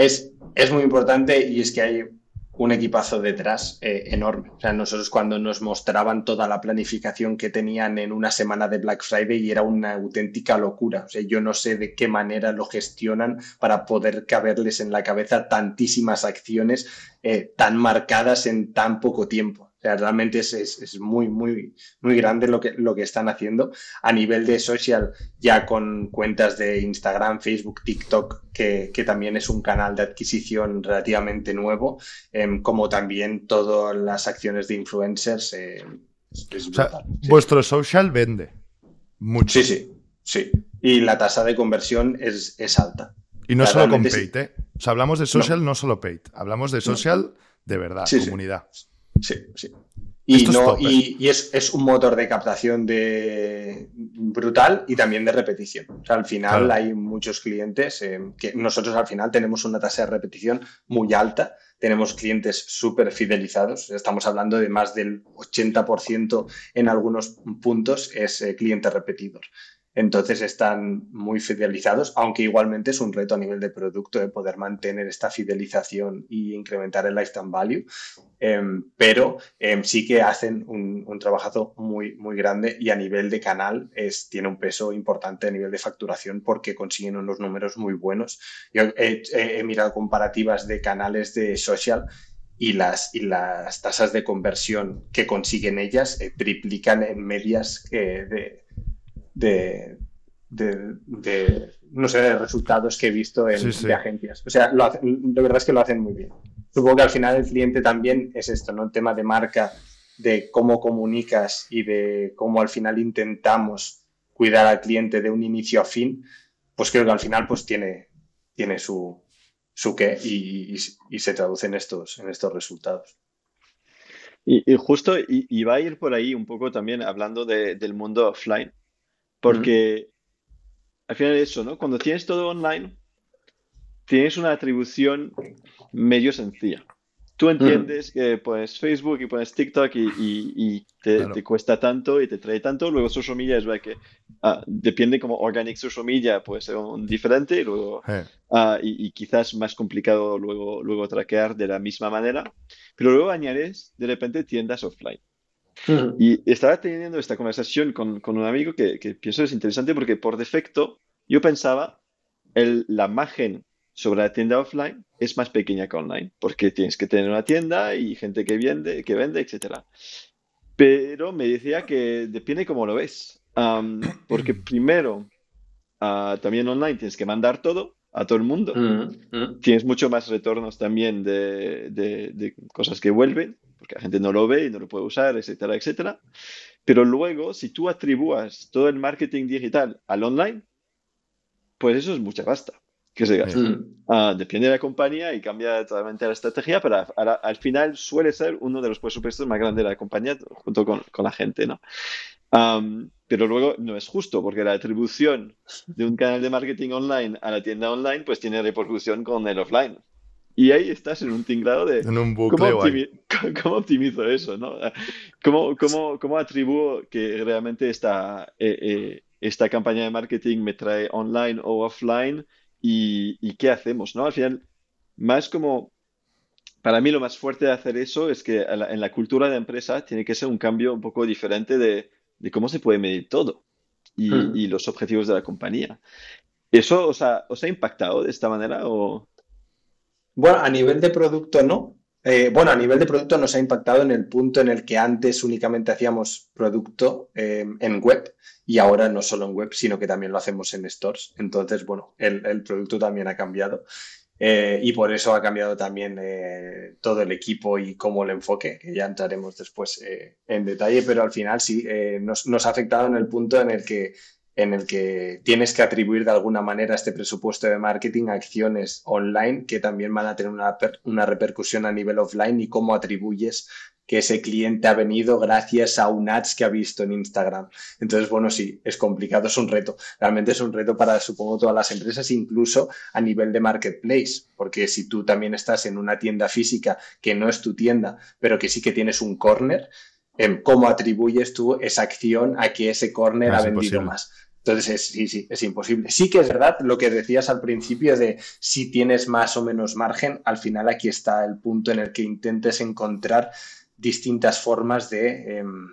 [SPEAKER 1] Es, es muy importante y es que hay un equipazo detrás eh, enorme. O sea, nosotros cuando nos mostraban toda la planificación que tenían en una semana de Black Friday y era una auténtica locura. O sea, yo no sé de qué manera lo gestionan para poder caberles en la cabeza tantísimas acciones eh, tan marcadas en tan poco tiempo realmente es, muy, muy, muy grande lo que, lo que están haciendo a nivel de social, ya con cuentas de Instagram, Facebook, TikTok, que, también es un canal de adquisición relativamente nuevo, em, como también todas las acciones de influencers. Eh,
[SPEAKER 3] vuestro social vende mucho.
[SPEAKER 1] Sí, sí, sí. Y la tasa de conversión es, es alta.
[SPEAKER 3] Y no solo con paid, ¿eh? O sea, hablamos de social, no, solo paid. Hablamos de social de verdad, comunidad.
[SPEAKER 1] Sí, sí. Y, no, y, es, un motor de captación de brutal y también de repetición. O sea, al final hay muchos clientes eh, que nosotros al final tenemos una tasa de repetición muy alta. Tenemos clientes súper fidelizados. Estamos hablando de más del 80% en algunos puntos es eh, cliente repetidor. Entonces están muy fidelizados, aunque igualmente es un reto a nivel de producto de poder mantener esta fidelización y incrementar el lifetime value. Em, pero em, sí que hacen un, trabajazo muy, muy grande y a nivel de canal es, tiene un peso importante a nivel de facturación porque consiguen unos números muy buenos. Yo he, mirado comparativas de canales de social y las, y las tasas de conversión que consiguen ellas eh, triplican en medias eh, de de, de, no sé, de resultados que he visto en, de agencias. O sea, lo de verdad es que lo hacen muy bien. Supongo que al final el cliente también es esto, ¿no? El tema de marca, de cómo comunicas y de cómo al final intentamos cuidar al cliente de un inicio a fin, pues creo que al final pues tiene, tiene su, su qué y, y, se traduce en estos, en estos resultados.
[SPEAKER 2] Y, justo y, va a ir por ahí un poco también hablando del mundo offline, porque al final de eso, ¿no? Cuando tienes todo online, tienes una atribución medio sencilla. Tú entiendes que pones Facebook y pones TikTok y, te, cuesta tanto y te trae tanto. Luego social media es verdad que ah, depende como organic social media puede ser un diferente y luego ah, y, quizás más complicado luego, luego traquear de la misma manera. Pero luego añades de repente tiendas offline. Y estaba teniendo esta conversación con, con un amigo que, que, pienso es interesante porque por defecto yo pensaba el, la imagen sobre la tienda offline es más pequeña que online, porque tienes que tener una tienda y gente que vende, que vende etc. Pero me decía que depende cómo lo ves, porque primero, uh, también online tienes que mandar todo a todo el mundo. Tienes mucho más retornos también de, de, de, cosas que vuelven porque la gente no lo ve y no lo puede usar, etcétera, etcétera. Pero luego, si tú atribúas todo el marketing digital al online, pues eso es mucha pasta que se gasta. Ah, depende de la compañía y cambia totalmente la estrategia, pero al final suele ser uno de los presupuestos más grandes de la compañía junto con, con la gente, ¿no? Pero luego no es justo porque la atribución de un canal de marketing online a la tienda online pues tiene repercusión con el offline. Y ahí estás en un tinglado de
[SPEAKER 3] en un bucle
[SPEAKER 2] ¿cómo, optimizo eso? ¿no? ¿Cómo, cómo, cómo atribuo que realmente esta, eh, eh, esta campaña de marketing me trae online o offline? ¿Y, y qué hacemos? ¿no? Al final, más como para mí lo más fuerte de hacer eso es que en la cultura de empresa tiene que ser un cambio un poco diferente de, de cómo se puede medir todo y, hmm. y, los objetivos de la compañía. ¿Eso os ha, os ha impactado de esta manera o...?
[SPEAKER 1] Bueno, a nivel de producto no. Eh, bueno, a nivel de producto nos ha impactado en el punto en el que antes únicamente hacíamos producto eh, en web y ahora no solo en web, sino que también lo hacemos en stores. Entonces, bueno, el, producto también ha cambiado. Eh, y por eso ha cambiado también todo el equipo y cómo el enfoque, que ya entraremos después en detalle, pero al final sí, nos, nos, ha afectado en el punto en el que en el que tienes que atribuir de alguna manera este presupuesto de marketing a acciones online que también van a tener una, una, repercusión a nivel offline y cómo atribuyes que ese cliente ha venido gracias a un ads que ha visto en Instagram. Entonces, bueno, sí, es complicado, es un reto. Realmente es un reto para, supongo, todas las empresas, incluso a nivel de marketplace, porque si tú también estás en una tienda física que no es tu tienda, pero que sí que tienes un corner, cómo atribuyes tú esa acción a que ese corner ha vendido más. Entonces, sí, sí, es imposible. Sí que es verdad lo que decías al principio de si tienes más o menos margen, al final aquí está el punto en el que intentes encontrar distintas formas de em,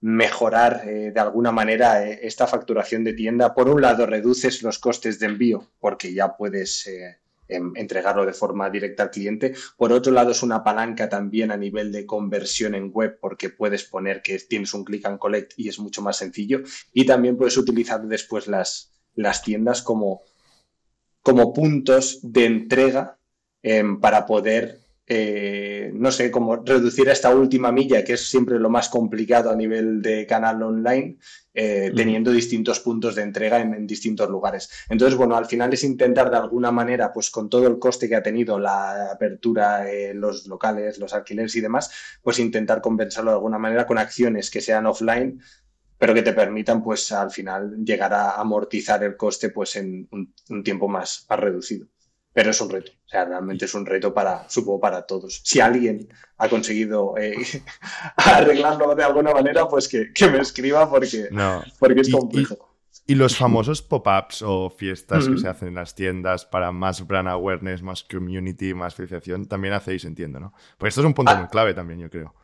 [SPEAKER 1] mejorar eh, de alguna manera eh, esta facturación de tienda. Por un lado, reduces los costes de envío porque ya puedes eh, entregarlo de forma directa al cliente. Por otro lado, es una palanca también a nivel de conversión en web porque puedes poner que tienes un click and collect y es mucho más sencillo. Y también puedes utilizar después las, las tiendas como, como puntos de entrega em, para poder eh, no sé, como reducir esta última milla, que es siempre lo más complicado a nivel de canal online, eh, teniendo distintos puntos de entrega en, distintos lugares. Entonces, bueno, al final es intentar de alguna manera, pues con todo el coste que ha tenido la apertura, eh, los locales, los alquileres y demás, pues intentar compensarlo de alguna manera con acciones que sean offline pero que te permitan, pues al final, llegar a amortizar el coste pues en un, tiempo más reducido pero es un reto. O sea, realmente es un reto para, supongo, para todos. Si alguien ha conseguido eh, arreglarlo de alguna manera, pues que, me escriba porque, porque es complejo.
[SPEAKER 3] Y los famosos pop-ups o fiestas que se hacen en las tiendas para más brand awareness, más community, más financiación, también hacéis, entiendo, ¿no? Pues esto es un punto ah. muy clave también, yo creo.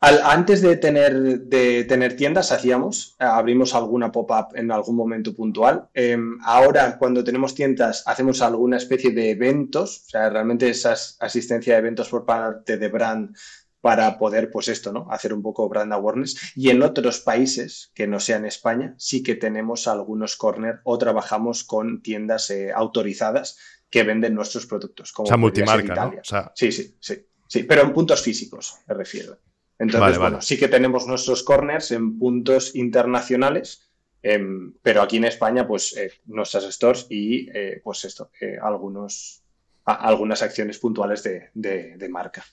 [SPEAKER 1] Antes de tener, de tener tiendas, hacíamos, abrimos alguna pop-up en algún momento puntual. Em, ahora, cuando tenemos tiendas, hacemos alguna especie de eventos, o sea, realmente esa asistencia de eventos por parte de brand para poder, pues esto, ¿no? Hacer un poco brand awareness. Y en otros países que no sean España, sí que tenemos algunos corner o trabajamos con tiendas eh, autorizadas que venden nuestros productos.
[SPEAKER 3] Como o sea, multimarca, ¿no?
[SPEAKER 1] Sí, sí, sí, sí. Pero en puntos físicos, me refiero. Entonces, bueno, sí que tenemos nuestros corners en puntos internacionales, em, pero aquí en España, pues eh, nuestras stores y, eh, pues esto, algunos, algunas acciones puntuales de, de marca.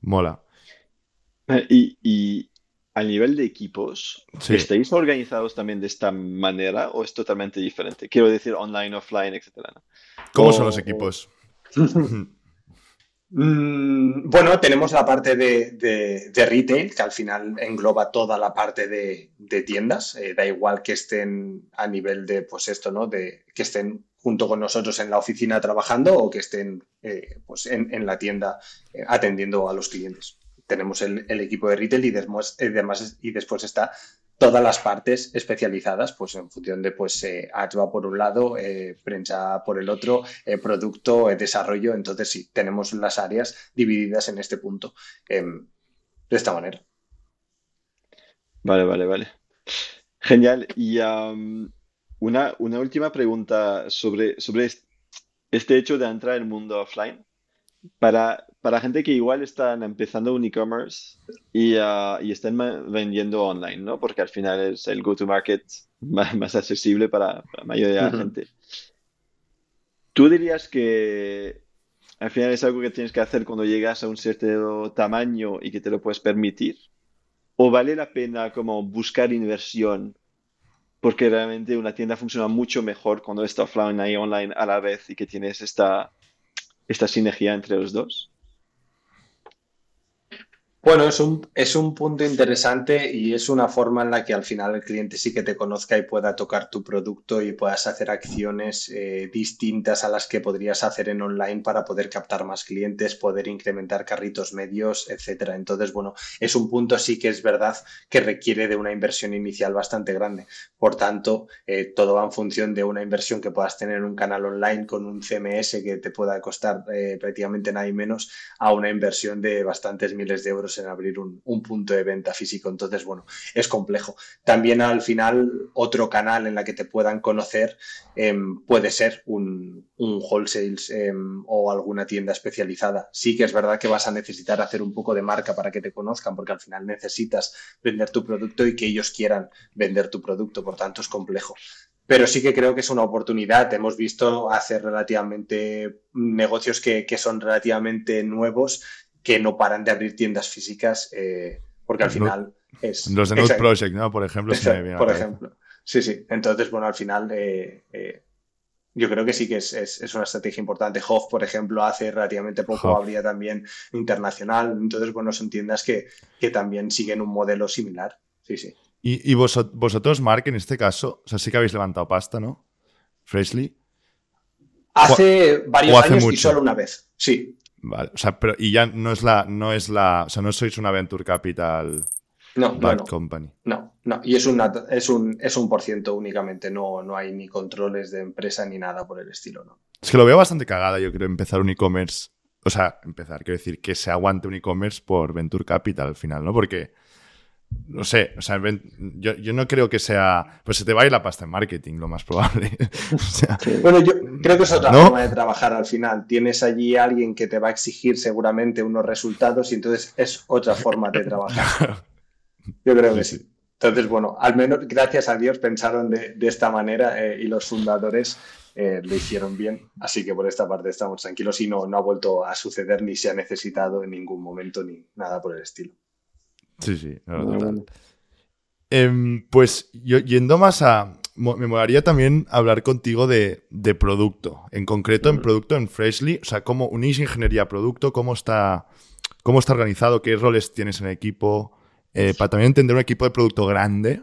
[SPEAKER 3] Mola.
[SPEAKER 2] Eh, y, y a nivel de equipos, ¿estáis organizados también de esta manera o es totalmente diferente? Quiero decir online, offline, etcétera.
[SPEAKER 3] ¿Cómo son los equipos?
[SPEAKER 1] Mm, bueno, tenemos la parte de, retail, que al final engloba toda la parte de, tiendas. Eh, da igual que estén a nivel de, pues esto, ¿no? De que estén junto con nosotros en la oficina trabajando o que estén eh, pues en, la tienda eh, atendiendo a los clientes. Tenemos el, equipo de retail y, después, y después está todas las partes especializadas, pues en función de pues por un lado, prensa por el otro, producto, desarrollo. Entonces sí, tenemos las áreas divididas en este punto em, de esta manera.
[SPEAKER 2] Vale, vale, vale. Genial. Y una, una última pregunta sobre, sobre este hecho de entrar en el mundo offline. Para, para gente que igual están empezando un e-commerce y, uh, y, están vendiendo online, ¿no? Porque al final es el go-to-market más, más, accesible para, la mayoría de la gente. ¿Tú dirías que al final es algo que tienes que hacer cuando llegas a un cierto tamaño y que te lo puedes permitir? ¿O vale la pena como buscar inversión porque realmente una tienda funciona mucho mejor cuando está offline y online a la vez y que tienes esta, esta sinergia entre los dos.
[SPEAKER 1] Bueno, es un, es un punto interesante y es una forma en la que al final el cliente sí que te conozca y pueda tocar tu producto y puedas hacer acciones eh, distintas a las que podrías hacer en online para poder captar más clientes, poder incrementar carritos medios, etcétera. Entonces, bueno, es un punto sí que es verdad que requiere de una inversión inicial bastante grande. Por tanto, eh, todo va en función de una inversión que puedas tener en un canal online con un CMS que te pueda costar eh, prácticamente nada y menos a una inversión de bastantes miles de euros en abrir un, punto de venta físico. Entonces, bueno, es complejo. También al final, otro canal en la que te puedan conocer em, puede ser un, un wholesale em, o alguna tienda especializada. Sí que es verdad que vas a necesitar hacer un poco de marca para que te conozcan, porque al final necesitas vender tu producto y que ellos quieran vender tu producto. Por tanto, es complejo pero sí que creo que es una oportunidad. Hemos visto hacer relativamente negocios que, que, son relativamente nuevos que no paran de abrir tiendas físicas eh, porque al final es...
[SPEAKER 3] Los de Project, ¿no? Por ejemplo.
[SPEAKER 1] por ejemplo. Sí, sí. Entonces, bueno, al final eh, eh, yo creo que sí que es, una estrategia importante. Hoff, por ejemplo, hace relativamente poco habría también internacional. Entonces, bueno, son tiendas que, que también siguen un modelo similar. Sí, sí.
[SPEAKER 3] Y, vosotros, Mark, en este caso, o sea, sí que habéis levantado pasta, ¿no? Freshly.
[SPEAKER 1] Hace varios años y solo una vez, sí.
[SPEAKER 3] Vale, o sea, pero y ya no es la, no es la, o sea, no sois una Venture Capital
[SPEAKER 1] no, Company. No, no, y es, una, es un es un por ciento únicamente, no, no hay ni controles de empresa ni nada por el estilo, ¿no?
[SPEAKER 3] Es que lo veo bastante cagada, yo creo, empezar un e-commerce. O sea, empezar, quiero decir, que se aguante un e-commerce por Venture Capital al final, ¿no? Porque no sé, o sea, yo, no creo que sea. Pues se te va a ir la pasta en marketing, lo más probable.
[SPEAKER 1] Bueno, yo creo que es otra forma de trabajar al final. Tienes allí a alguien que te va a exigir seguramente unos resultados y entonces es otra forma de trabajar. Yo creo que sí. Entonces, bueno, al menos gracias a Dios pensaron de, esta manera eh, y los fundadores eh, lo hicieron bien. Así que por esta parte estamos tranquilos y no, no ha vuelto a suceder ni se ha necesitado en ningún momento ni nada por el estilo.
[SPEAKER 3] Sí, sí, total. Em, pues yo, yendo más a. Me molaría también hablar contigo de, producto. En concreto, en producto en Freshly. O sea, cómo unís ingeniería a producto, cómo está, cómo está organizado, qué roles tienes en el equipo. Eh, para también entender un equipo de producto grande.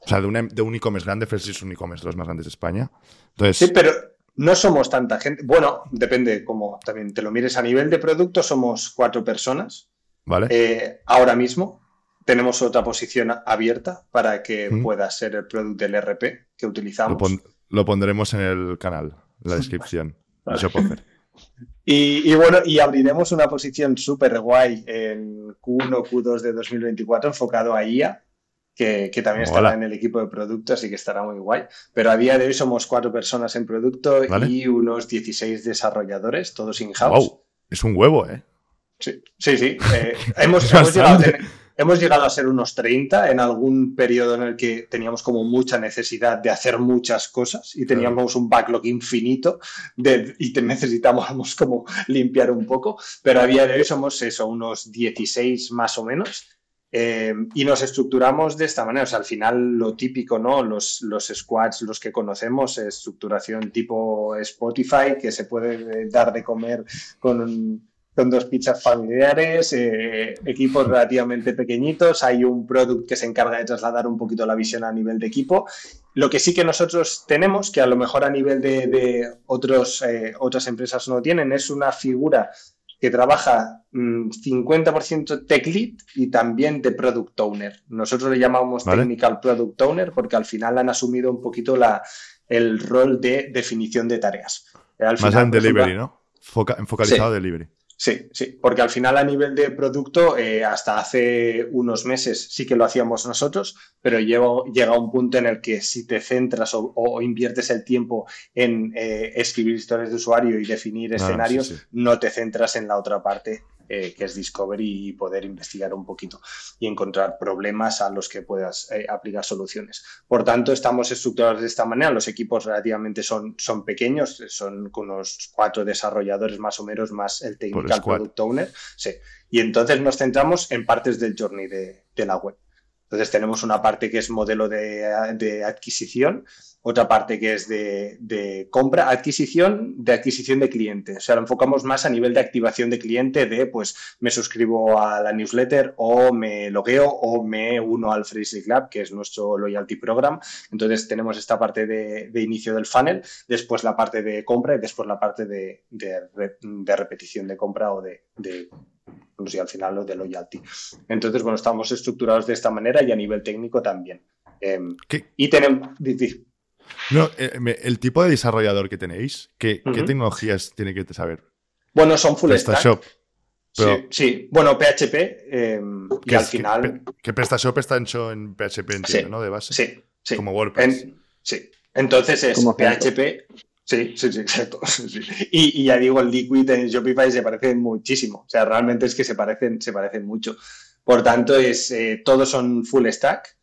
[SPEAKER 3] O sea, de un, de un e-commerce grande, Fresh es un e-commerce de los más grandes de España. Entonces,
[SPEAKER 1] Sí, pero no somos tanta gente. Bueno, depende cómo también te lo mires. A nivel de producto somos cuatro personas
[SPEAKER 3] ¿vale?
[SPEAKER 1] eh, ahora mismo. Tenemos otra posición abierta para que
[SPEAKER 3] Mm.
[SPEAKER 1] pueda ser el producto del RP que
[SPEAKER 3] lo,
[SPEAKER 1] utilizamos.
[SPEAKER 3] pon- lo pondremos en el canal, en la descripción.
[SPEAKER 1] Vale. Y, y bueno, y abriremos una posición súper guay en Q1, Q2 de 2024 enfocado a IA, que, que también estará
[SPEAKER 3] Hola.
[SPEAKER 1] en el equipo de producto, así que estará muy guay. Pero a día de hoy somos cuatro personas en producto
[SPEAKER 3] Vale.
[SPEAKER 1] y unos 16 desarrolladores, todos in-house.
[SPEAKER 3] Wow, es un huevo, ¿eh?
[SPEAKER 1] Sí, sí. sí. Eh, hemos, llegado a
[SPEAKER 3] bastante.
[SPEAKER 1] tener- hemos llegado a ser unos 30 en algún periodo en el que teníamos como mucha necesidad de hacer muchas cosas y teníamos un backlog infinito de- y te necesitábamos como limpiar un poco, pero a día de hoy somos eso, unos 16 más o menos. eh, y nos estructuramos de esta manera. O sea, al final lo típico, ¿no? Los, los squads, los que conocemos, estructuración tipo Spotify, que se puede eh, dar de comer con, con dos pizzas familiares, eh, equipos relativamente pequeñitos, hay un product que se encarga de trasladar un poquito la visión a nivel de equipo. Lo que sí que nosotros tenemos, que a lo mejor a nivel de, de otros, eh, otras empresas no tienen, es una figura que trabaja mm, 50% tech lead y también de product owner. Nosotros le llamamos
[SPEAKER 3] Vale.
[SPEAKER 1] technical product owner porque al final han asumido un poquito la, el rol de definición de tareas. Eh,
[SPEAKER 3] Más en
[SPEAKER 1] ejemplo,
[SPEAKER 3] delivery, ¿no? Foca- enfocalizado delivery.
[SPEAKER 1] Sí, sí, porque al final a nivel de producto, eh, hasta hace unos meses sí que lo hacíamos nosotros, pero llego- llega un punto en el que si te centras o, o inviertes el tiempo en eh, escribir historias de usuario y definir
[SPEAKER 3] Ah,
[SPEAKER 1] escenarios,
[SPEAKER 3] sí, sí.
[SPEAKER 1] no te centras en la otra parte eh, que es Discovery y poder investigar un poquito y encontrar problemas a los que puedas eh, aplicar soluciones. Por tanto, estamos estructurados de esta manera. Los equipos relativamente son, son pequeños, son con unos cuatro desarrolladores más o menos, más el Technical. Product Owner. Sí. Y entonces nos centramos en partes del journey de, de la web. Entonces tenemos una parte que es modelo de, adquisición, otra parte que es de, de compra, adquisición, de adquisición de cliente. O sea, lo enfocamos más a nivel de activación de cliente, de pues me suscribo a la newsletter o me logueo o me uno al Freely Club, que es nuestro loyalty program. Entonces tenemos esta parte de, inicio del funnel, después la parte de compra y después la parte de repetición de compra o de, no sé, al final lo de loyalty. Entonces, bueno, estamos estructurados de esta manera y a nivel técnico también. Em,
[SPEAKER 3] ¿Qué-
[SPEAKER 1] y tenemos...
[SPEAKER 3] No, eh, me- el tipo de desarrollador que tenéis, ¿qué, qué tecnologías tiene que saber?
[SPEAKER 1] Bueno, son full stack.
[SPEAKER 3] PrestaShop.
[SPEAKER 1] Sí,
[SPEAKER 3] pero-
[SPEAKER 1] sí. bueno, PHP em, y
[SPEAKER 3] ¿Qué
[SPEAKER 1] al?
[SPEAKER 3] ¿Que-
[SPEAKER 1] final...
[SPEAKER 3] Que PrestaShop está hecho en PHP, entiendo,
[SPEAKER 1] Sí,
[SPEAKER 3] ¿no? De base.
[SPEAKER 1] Sí, sí.
[SPEAKER 3] Como WordPress.
[SPEAKER 1] En- sí. Entonces es
[SPEAKER 2] Como
[SPEAKER 1] PHP. Sí, sí, sí, exacto. Sí. Y, y ya digo, el Liquid en Shopify se parece muchísimo. O sea, realmente es que se parecen, se parecen mucho. Por tanto, es, eh, todos son full stack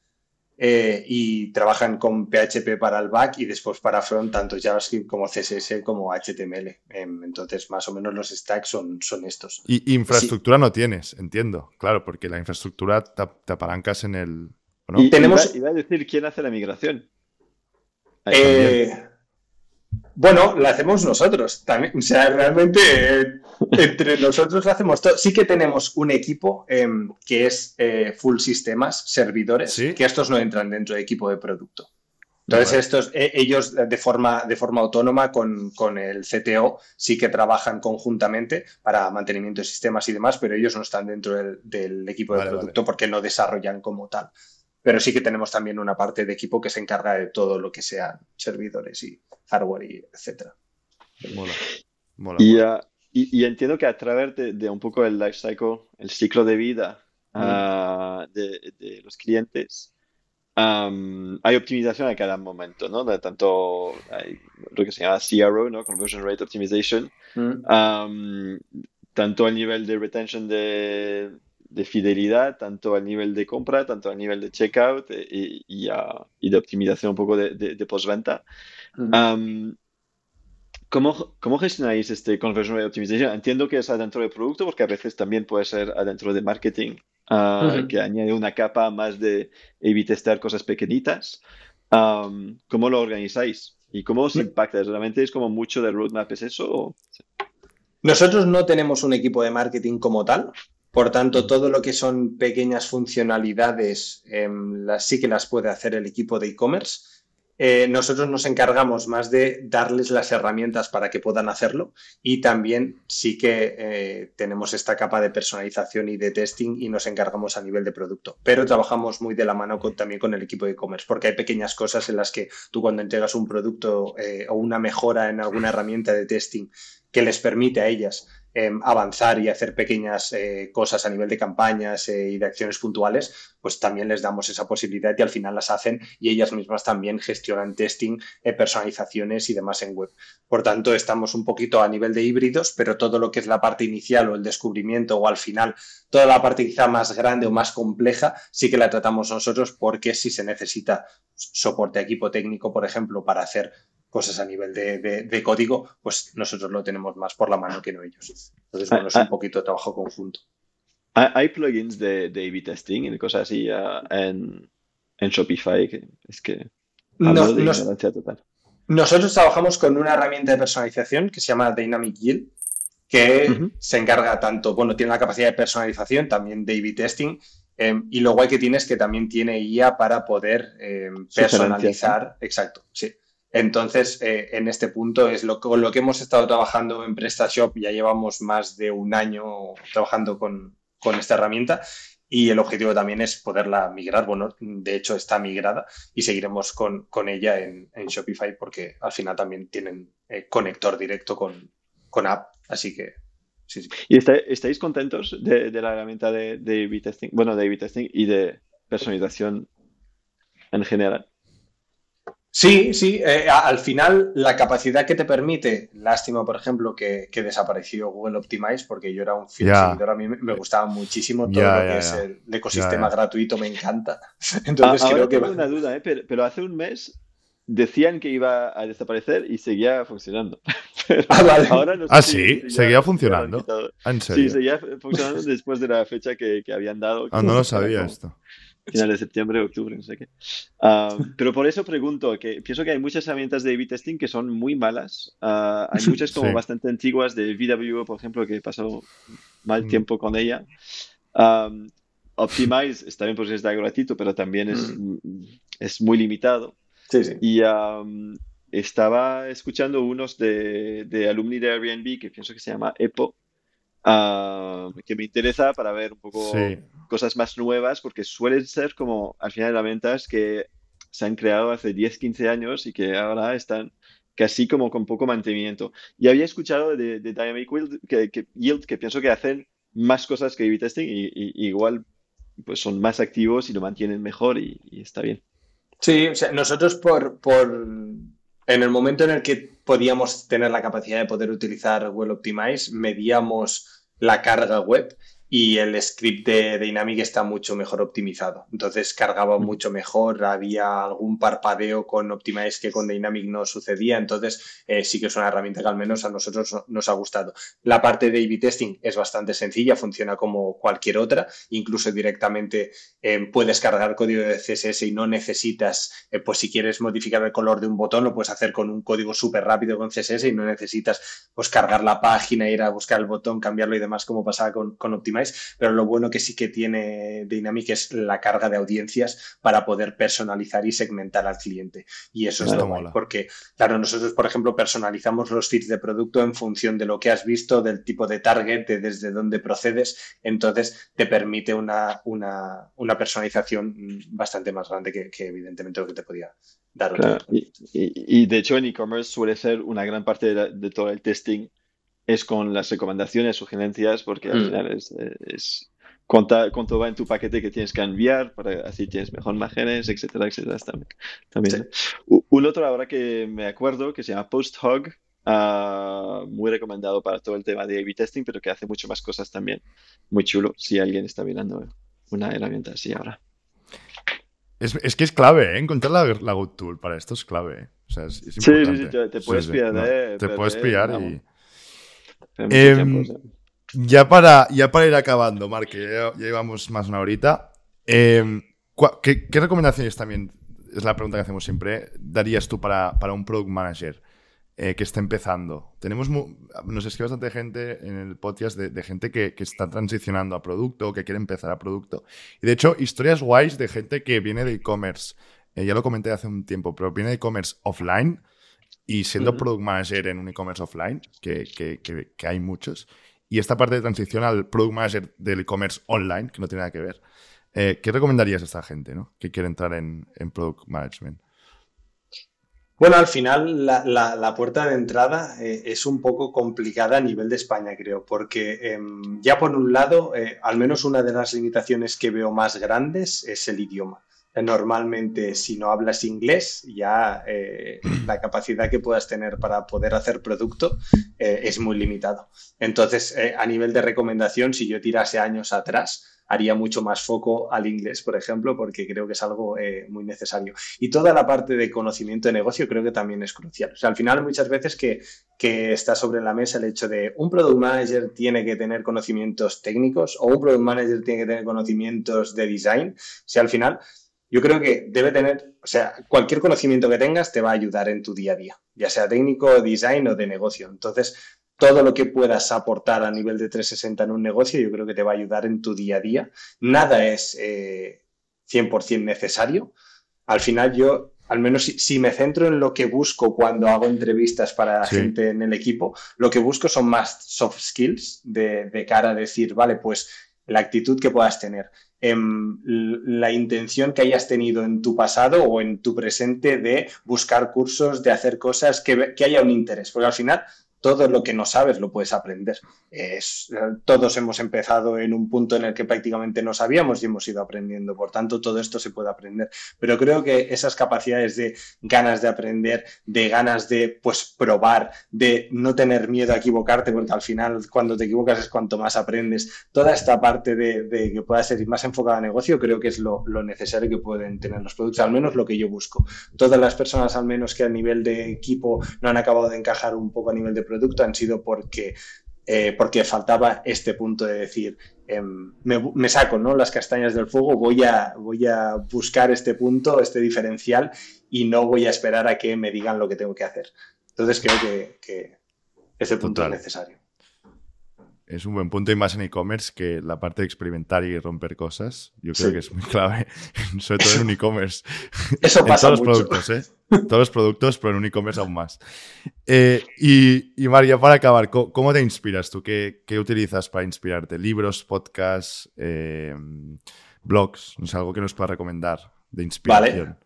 [SPEAKER 1] eh, y trabajan con PHP para el back y después para front, tanto JavaScript como CSS como HTML. Em, entonces, más o menos los stacks son, son estos.
[SPEAKER 3] Y infraestructura no tienes, entiendo. Claro, porque la infraestructura te, te apalancas en el. ¿o ¿no?
[SPEAKER 2] Y
[SPEAKER 1] Tenemos-
[SPEAKER 2] iba, iba a decir quién hace la migración.
[SPEAKER 1] Eh, bueno, la hacemos nosotros también. O sea, realmente eh, entre nosotros lo hacemos todo. Sí que tenemos un equipo em, que es eh, full sistemas, servidores,
[SPEAKER 3] ¿Sí?
[SPEAKER 1] que estos no entran dentro de equipo de producto. Entonces, estos, eh, ellos de forma, de forma autónoma con, con el CTO sí que trabajan conjuntamente para mantenimiento de sistemas y demás, pero ellos no están dentro del, del equipo de
[SPEAKER 3] Vale,
[SPEAKER 1] producto porque no desarrollan como tal. Pero sí que tenemos también una parte de equipo que se encarga de todo lo que sean servidores y hardware y etcétera.
[SPEAKER 3] Mola. Mola.
[SPEAKER 2] Y,
[SPEAKER 3] mola.
[SPEAKER 2] ah, y- y entiendo que a través de, de un poco el life cycle, el ciclo de vida ah, de, de los clientes, am, hay optimización a cada momento, ¿no? De tanto hay lo que se llama CRO, ¿no? Conversion Rate Optimization, am, tanto al nivel de retention de, de fidelidad, tanto al nivel de compra, tanto al nivel de checkout eh, y, y, y de optimización un poco de, de, de postventa. ¿cómo, cómo gestionáis este Conversion Rate Optimization? Entiendo que es adentro del producto, porque a veces también puede ser adentro de marketing, ah, que añade una capa más de testar cosas pequeñitas. ¿cómo lo organizáis? ¿Y cómo os impacta? ¿Realmente es como mucho del roadmap es eso? o-
[SPEAKER 1] Nosotros no tenemos un equipo de marketing como tal, Por tanto, todo lo que son pequeñas funcionalidades em, las, sí que las puede hacer el equipo de e-commerce. Eh, nosotros nos encargamos más de darles las herramientas para que puedan hacerlo y también sí que eh, tenemos esta capa de personalización y de testing y nos encargamos a nivel de producto. Pero trabajamos muy de la mano también con el equipo de e-commerce porque hay pequeñas cosas en las que tú cuando entregas un producto eh, o una mejora en alguna herramienta de testing que les permite a ellas Em, avanzar y hacer pequeñas eh, cosas a nivel de campañas eh, y de acciones puntuales, pues también les damos esa posibilidad y al final las hacen y ellas mismas también gestionan testing, eh, personalizaciones y demás en web. Por tanto, estamos un poquito a nivel de híbridos, pero todo lo que es la parte inicial o el descubrimiento o al final, toda la parte quizá más grande o más compleja, sí que la tratamos nosotros porque si se necesita soporte equipo técnico, por ejemplo, para hacer cosas a nivel de, código, pues nosotros lo tenemos más por la mano que no ellos. Entonces, bueno, es un poquito de trabajo conjunto.
[SPEAKER 2] ¿Hay plugins de, de A-B testing y cosas así en, Shopify? Que es que
[SPEAKER 1] no, total. Nosotros trabajamos con una herramienta de personalización que se llama Dynamic Yield, que se encarga tanto, bueno, tiene la capacidad de personalización, también de A-B testing, em, y lo guay que tiene es que también tiene IA para poder em, personalizar. Exacto, sí. Entonces, eh, en este punto es lo, con lo que hemos estado trabajando en PrestaShop. Ya llevamos más de un año trabajando con, esta herramienta y el objetivo también es poderla migrar. Bueno, de hecho está migrada y seguiremos con, ella en, Shopify porque al final también tienen eh, conector directo con, app. Así que sí, sí.
[SPEAKER 2] ¿Y estáis contentos de, la herramienta de, de testing? Bueno, de testing y de personalización en general.
[SPEAKER 1] Sí, sí, eh, al final la capacidad que te permite, lástima por ejemplo que, desapareció Google Optimize porque yo era un fiel seguidor, a mí me gustaba muchísimo todo lo que es el, ecosistema gratuito, me encanta.
[SPEAKER 2] Entonces ah, creo que... Tengo una duda, ¿eh? pero, hace un mes decían que iba a desaparecer y seguía funcionando.
[SPEAKER 3] ah, vale. ah, sí, seguía funcionando. ¿En serio?
[SPEAKER 2] Sí, seguía funcionando después de la fecha que, habían dado.
[SPEAKER 3] Ah, no lo sabía esto
[SPEAKER 2] final de septiembre, octubre, no sé qué. Ah, pero por eso pregunto, que pienso que hay muchas herramientas de A-B testing que son muy malas. Ah, hay muchas como bastante antiguas de VW, por ejemplo, que he pasado mal mm. tiempo con ella. Optimize está bien porque es gratuito, pero también es, mm. es muy limitado.
[SPEAKER 1] Sí, sí.
[SPEAKER 2] Y estaba escuchando unos de, de alumni de Airbnb que pienso que se llama EPO, Ah, que me interesa para ver un poco cosas más nuevas, porque suelen ser como al final de ventas que se han creado hace 10, 15 años y que ahora están casi como con poco mantenimiento. Y había escuchado de, Dynamic Yield que, Yield que pienso que hacen más cosas que A-B testing y, igual pues son más activos y lo mantienen mejor y, está bien.
[SPEAKER 1] Sí, o sea, nosotros por, por en el momento en el que podíamos tener la capacidad de poder utilizar Well Optimize, medíamos la carga web y el script de Dynamic está mucho mejor optimizado. Entonces cargaba mucho mejor, había algún parpadeo con Optimize que con Dynamic no sucedía, entonces eh, sí que es una herramienta que al menos a nosotros nos ha gustado. La parte de A-B testing es bastante sencilla, funciona como cualquier otra, incluso directamente eh, puedes cargar código de CSS y no necesitas, eh, pues si quieres modificar el color de un botón, lo puedes hacer con un código súper rápido con CSS y no necesitas pues cargar la página, ir a buscar el botón, cambiarlo y demás como pasaba con, con Optimize pero lo bueno que sí que tiene Dynamic es la carga de audiencias para poder personalizar y segmentar al cliente. Y eso es lo malo, porque, claro, nosotros, por ejemplo, personalizamos los feeds de producto en función de lo que has visto, del tipo de target, de desde dónde procedes, entonces te permite una, una, personalización bastante más grande que, evidentemente lo que te podía dar.
[SPEAKER 2] y, de hecho en e-commerce suele ser una gran parte de todo el testing es con las recomendaciones, sugerencias, porque al mm. final es, es cuánto, va en tu paquete que tienes que enviar, para así tienes mejor márgenes, etcétera, etcétera. También. Un otro ahora que me acuerdo que se llama PostHog, uh, muy recomendado para todo el tema de A-B testing, pero que hace mucho más cosas también. Muy chulo, si alguien está mirando una herramienta así ahora.
[SPEAKER 3] Es, es que es clave, ¿eh? Encontrar la, la Tool para esto es clave. ¿eh? O sea, es, sí, sí,
[SPEAKER 2] sí, te puedes pillar.
[SPEAKER 3] te puedes pillar y Em, ya, para, ya para ir acabando, Mark, ya, llevamos más de una horita. Em, ¿qué, recomendaciones también, es la pregunta que hacemos siempre, darías tú para, un product manager? eh, que está empezando. Tenemos, nos escribe bastante gente en el podcast de, gente que, está transicionando a producto, que quiere empezar a producto. Y de hecho, historias guays de gente que viene de e-commerce. Eh, ya lo comenté hace un tiempo, pero viene de e-commerce offline y siendo product manager en un e-commerce offline, que, que, hay muchos. Y esta parte de transición al product manager del e-commerce online, que no tiene nada que ver. Eh, ¿Qué recomendarías a esta gente ¿no? que quiere entrar en, product management?
[SPEAKER 1] Bueno, al final la, puerta de entrada eh, es un poco complicada a nivel de España, creo, porque em, ya por un lado, eh, al menos una de las limitaciones que veo más grandes es el idioma. Normalmente, si no hablas inglés, ya la capacidad que puedas tener para poder hacer producto es muy limitado. Entonces, a nivel de recomendación, si yo tirase años atrás, haría mucho más foco al inglés, por ejemplo, porque creo que es algo eh, muy necesario. Y toda la parte de conocimiento de negocio creo que también es crucial. O sea, al final muchas veces que, que está sobre la mesa el hecho de un product manager tiene que tener conocimientos técnicos o un product manager tiene que tener conocimientos de design. O sea, al final yo creo que debe tener, o sea, cualquier conocimiento que tengas te va a ayudar en tu día a día, ya sea técnico, design o de negocio. Entonces, todo lo que puedas aportar a nivel de 360 en un negocio, yo creo que te va a ayudar en tu día a día. Nada es 100% eh, necesario. Al final yo, al menos si, me centro en lo que busco cuando hago entrevistas para la gente en el equipo, lo que busco son más soft skills de, cara a decir, vale, pues la actitud que puedas tener, la intención que hayas tenido en tu pasado o en tu presente de buscar cursos, de hacer cosas, que, que haya un interés, porque al final todo lo que no sabes lo puedes aprender. Es, todos hemos empezado en un punto en el que prácticamente no sabíamos y hemos ido aprendiendo. Por tanto, todo esto se puede aprender. Pero creo que esas capacidades de ganas de aprender, de ganas de pues probar, de no tener miedo a equivocarte, porque al final cuando te equivocas es cuanto más aprendes. Toda esta parte de, que pueda ser más enfocada a negocio, creo que es lo, lo necesario que pueden tener los productos, al menos lo que yo busco. Todas las personas, al menos que a nivel de equipo no han acabado de encajar un poco a nivel de producto, producto han sido porque, eh, porque faltaba este punto de decir, em, me, saco ¿no? las castañas del fuego, voy a, voy a buscar este punto, este diferencial y no voy a esperar a que me digan lo que tengo que hacer. Entonces creo que, que ese punto es necesario
[SPEAKER 3] es un buen punto y más en e-commerce que la parte de experimentar y romper cosas. Yo creo que es muy clave, sobre todo en un e-commerce.
[SPEAKER 1] Eso pasa.
[SPEAKER 3] en todos los productos, ¿eh? Todos los productos, pero en un e-commerce aún más. Eh, y, María, para acabar, ¿cómo, te inspiras tú? ¿Qué, utilizas para inspirarte? ¿Libros, podcasts, eh, blogs? Sé, algo que nos pueda recomendar de inspiración. Vale.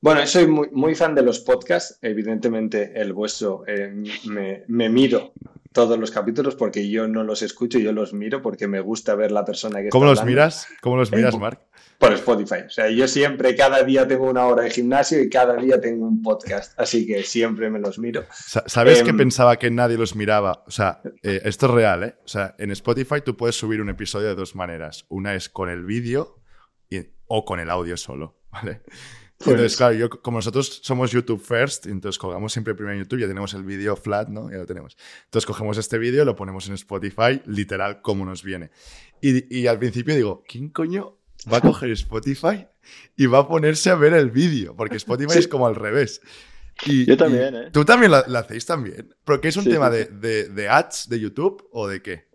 [SPEAKER 1] Bueno, soy muy, muy, fan de los podcasts. Evidentemente, el vuestro eh, me, me, miro todos los capítulos porque yo no los escucho, yo los miro porque me gusta ver la persona que
[SPEAKER 3] ¿Cómo los miras? ¿Cómo los miras, Mark?
[SPEAKER 1] Por Spotify. O sea, yo siempre, cada día tengo una hora de gimnasio y cada día tengo un podcast, así que siempre me los miro.
[SPEAKER 3] ¿Sabes que em, pensaba que nadie los miraba? O sea, eh, esto es real, ¿eh? O sea, en Spotify tú puedes subir un episodio de dos maneras. Una es con el vídeo o con el audio solo, ¿vale? Entonces, claro, yo, como nosotros somos YouTube first, entonces colgamos siempre primero en YouTube, ya tenemos el vídeo flat, ¿no? Ya lo tenemos. Entonces cogemos este vídeo, lo ponemos en Spotify, literal, como nos viene. Y, y al principio digo, ¿quién coño va a coger Spotify y va a ponerse a ver el vídeo? Porque Spotify es como al revés.
[SPEAKER 2] Y, yo también, ¿eh?
[SPEAKER 3] Tú también lo, hacéis también. ¿Pero qué es un tema de, de, de, ads de YouTube o de qué?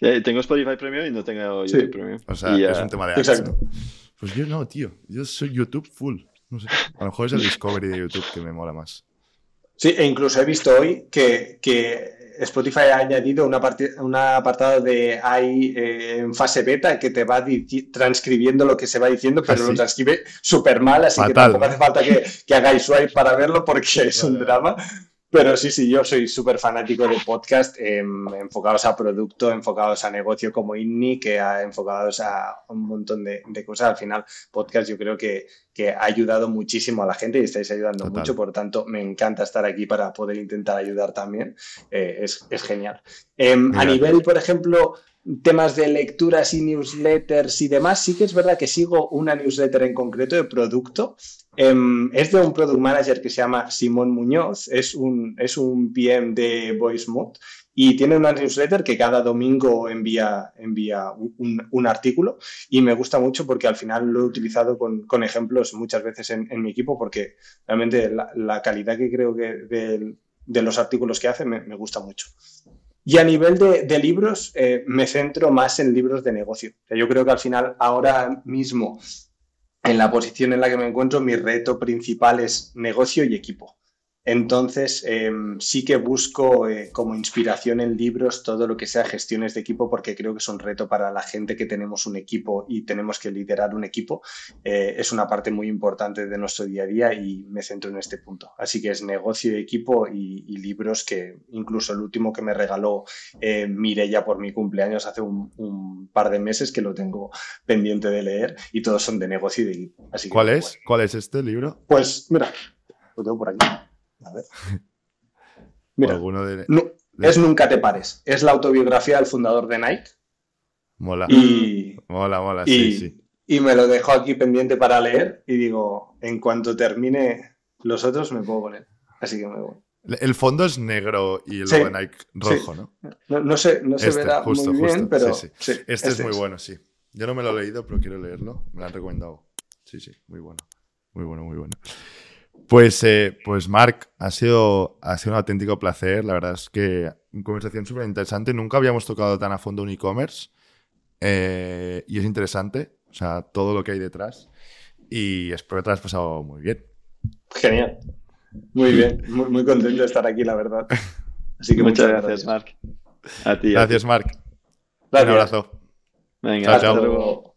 [SPEAKER 2] Sí, tengo Spotify Premium y no tengo YouTube Premium.
[SPEAKER 3] O sea, es un tema de ads. Exacto. Pues yo no, tío. Yo soy YouTube full. No sé. A lo mejor es el Discovery de YouTube que me mola más.
[SPEAKER 1] Sí, e incluso he visto hoy que, Spotify ha añadido una, un apartado de ahí eh, en fase beta que te va transcribiendo lo que se va diciendo, pero ¿Ah, lo transcribe súper mal, así que tampoco hace falta que, que, hagáis swipe para verlo porque es un drama. Pero sí, sí, yo soy súper fanático de podcast em, enfocados a producto, enfocados a negocio como INNI, que ha enfocados a un montón de, cosas. Al final, podcast yo creo que, que, ha ayudado muchísimo a la gente y estáis ayudando mucho. Por tanto, me encanta estar aquí para poder intentar ayudar también. Eh, es, es, genial. Em, a nivel, por ejemplo, temas de lecturas y newsletters y demás, sí que es verdad que sigo una newsletter en concreto de producto Em, es de un product manager que se llama Simón Muñoz, es un, es un PM de VoiceMod y tiene una newsletter que cada domingo envía, envía un, artículo y me gusta mucho porque al final lo he utilizado con, ejemplos muchas veces en, mi equipo porque realmente la, calidad que creo que de los artículos que hace me, gusta mucho. Y a nivel de, libros, eh, me centro más en libros de negocio. yo creo que al final, ahora mismo, en la posición en la que me encuentro, mi reto principal es negocio y equipo. Entonces, em, sí que busco eh, como inspiración en libros todo lo que sea gestiones de equipo, porque creo que es un reto para la gente que tenemos un equipo y tenemos que liderar un equipo. Eh, es una parte muy importante de nuestro día a día y me centro en este punto. Así que es negocio y equipo y, libros que incluso el último que me regaló eh, Mirella por mi cumpleaños hace un, par de meses que lo tengo pendiente de leer y todos son de negocio y de equipo. Así
[SPEAKER 3] ¿Cuál es? ¿Cuál es este libro?
[SPEAKER 1] Pues mira, lo tengo por aquí. A ver. Mira, es Nunca te pares. Es la autobiografía del fundador de Nike.
[SPEAKER 3] Mola.
[SPEAKER 1] Y,
[SPEAKER 3] mola, mola, sí, sí.
[SPEAKER 1] Y me lo dejo aquí pendiente para leer y digo, en cuanto termine los otros me puedo poner. Así que me voy.
[SPEAKER 3] El fondo es negro y el de Nike rojo, ¿no?
[SPEAKER 1] ¿no? se, no se este, verá muy bien, pero este,
[SPEAKER 3] este, es muy bueno, sí. Yo no me lo he leído, pero quiero leerlo. Me lo han recomendado. Sí, sí, muy bueno. Muy bueno, muy bueno. Pues, eh, pues Marc, ha sido, ha sido un auténtico placer. La verdad es que una conversación súper interesante. Nunca habíamos tocado tan a fondo un e-commerce eh, y es interesante, o sea, todo lo que hay detrás. Y espero que te has pasado muy bien.
[SPEAKER 1] Genial. Muy bien, muy, contento de estar aquí, la verdad.
[SPEAKER 2] Así que muchas, gracias, Marc.
[SPEAKER 3] A ti. Gracias, Marc. Un abrazo.
[SPEAKER 2] Venga, chao, chao.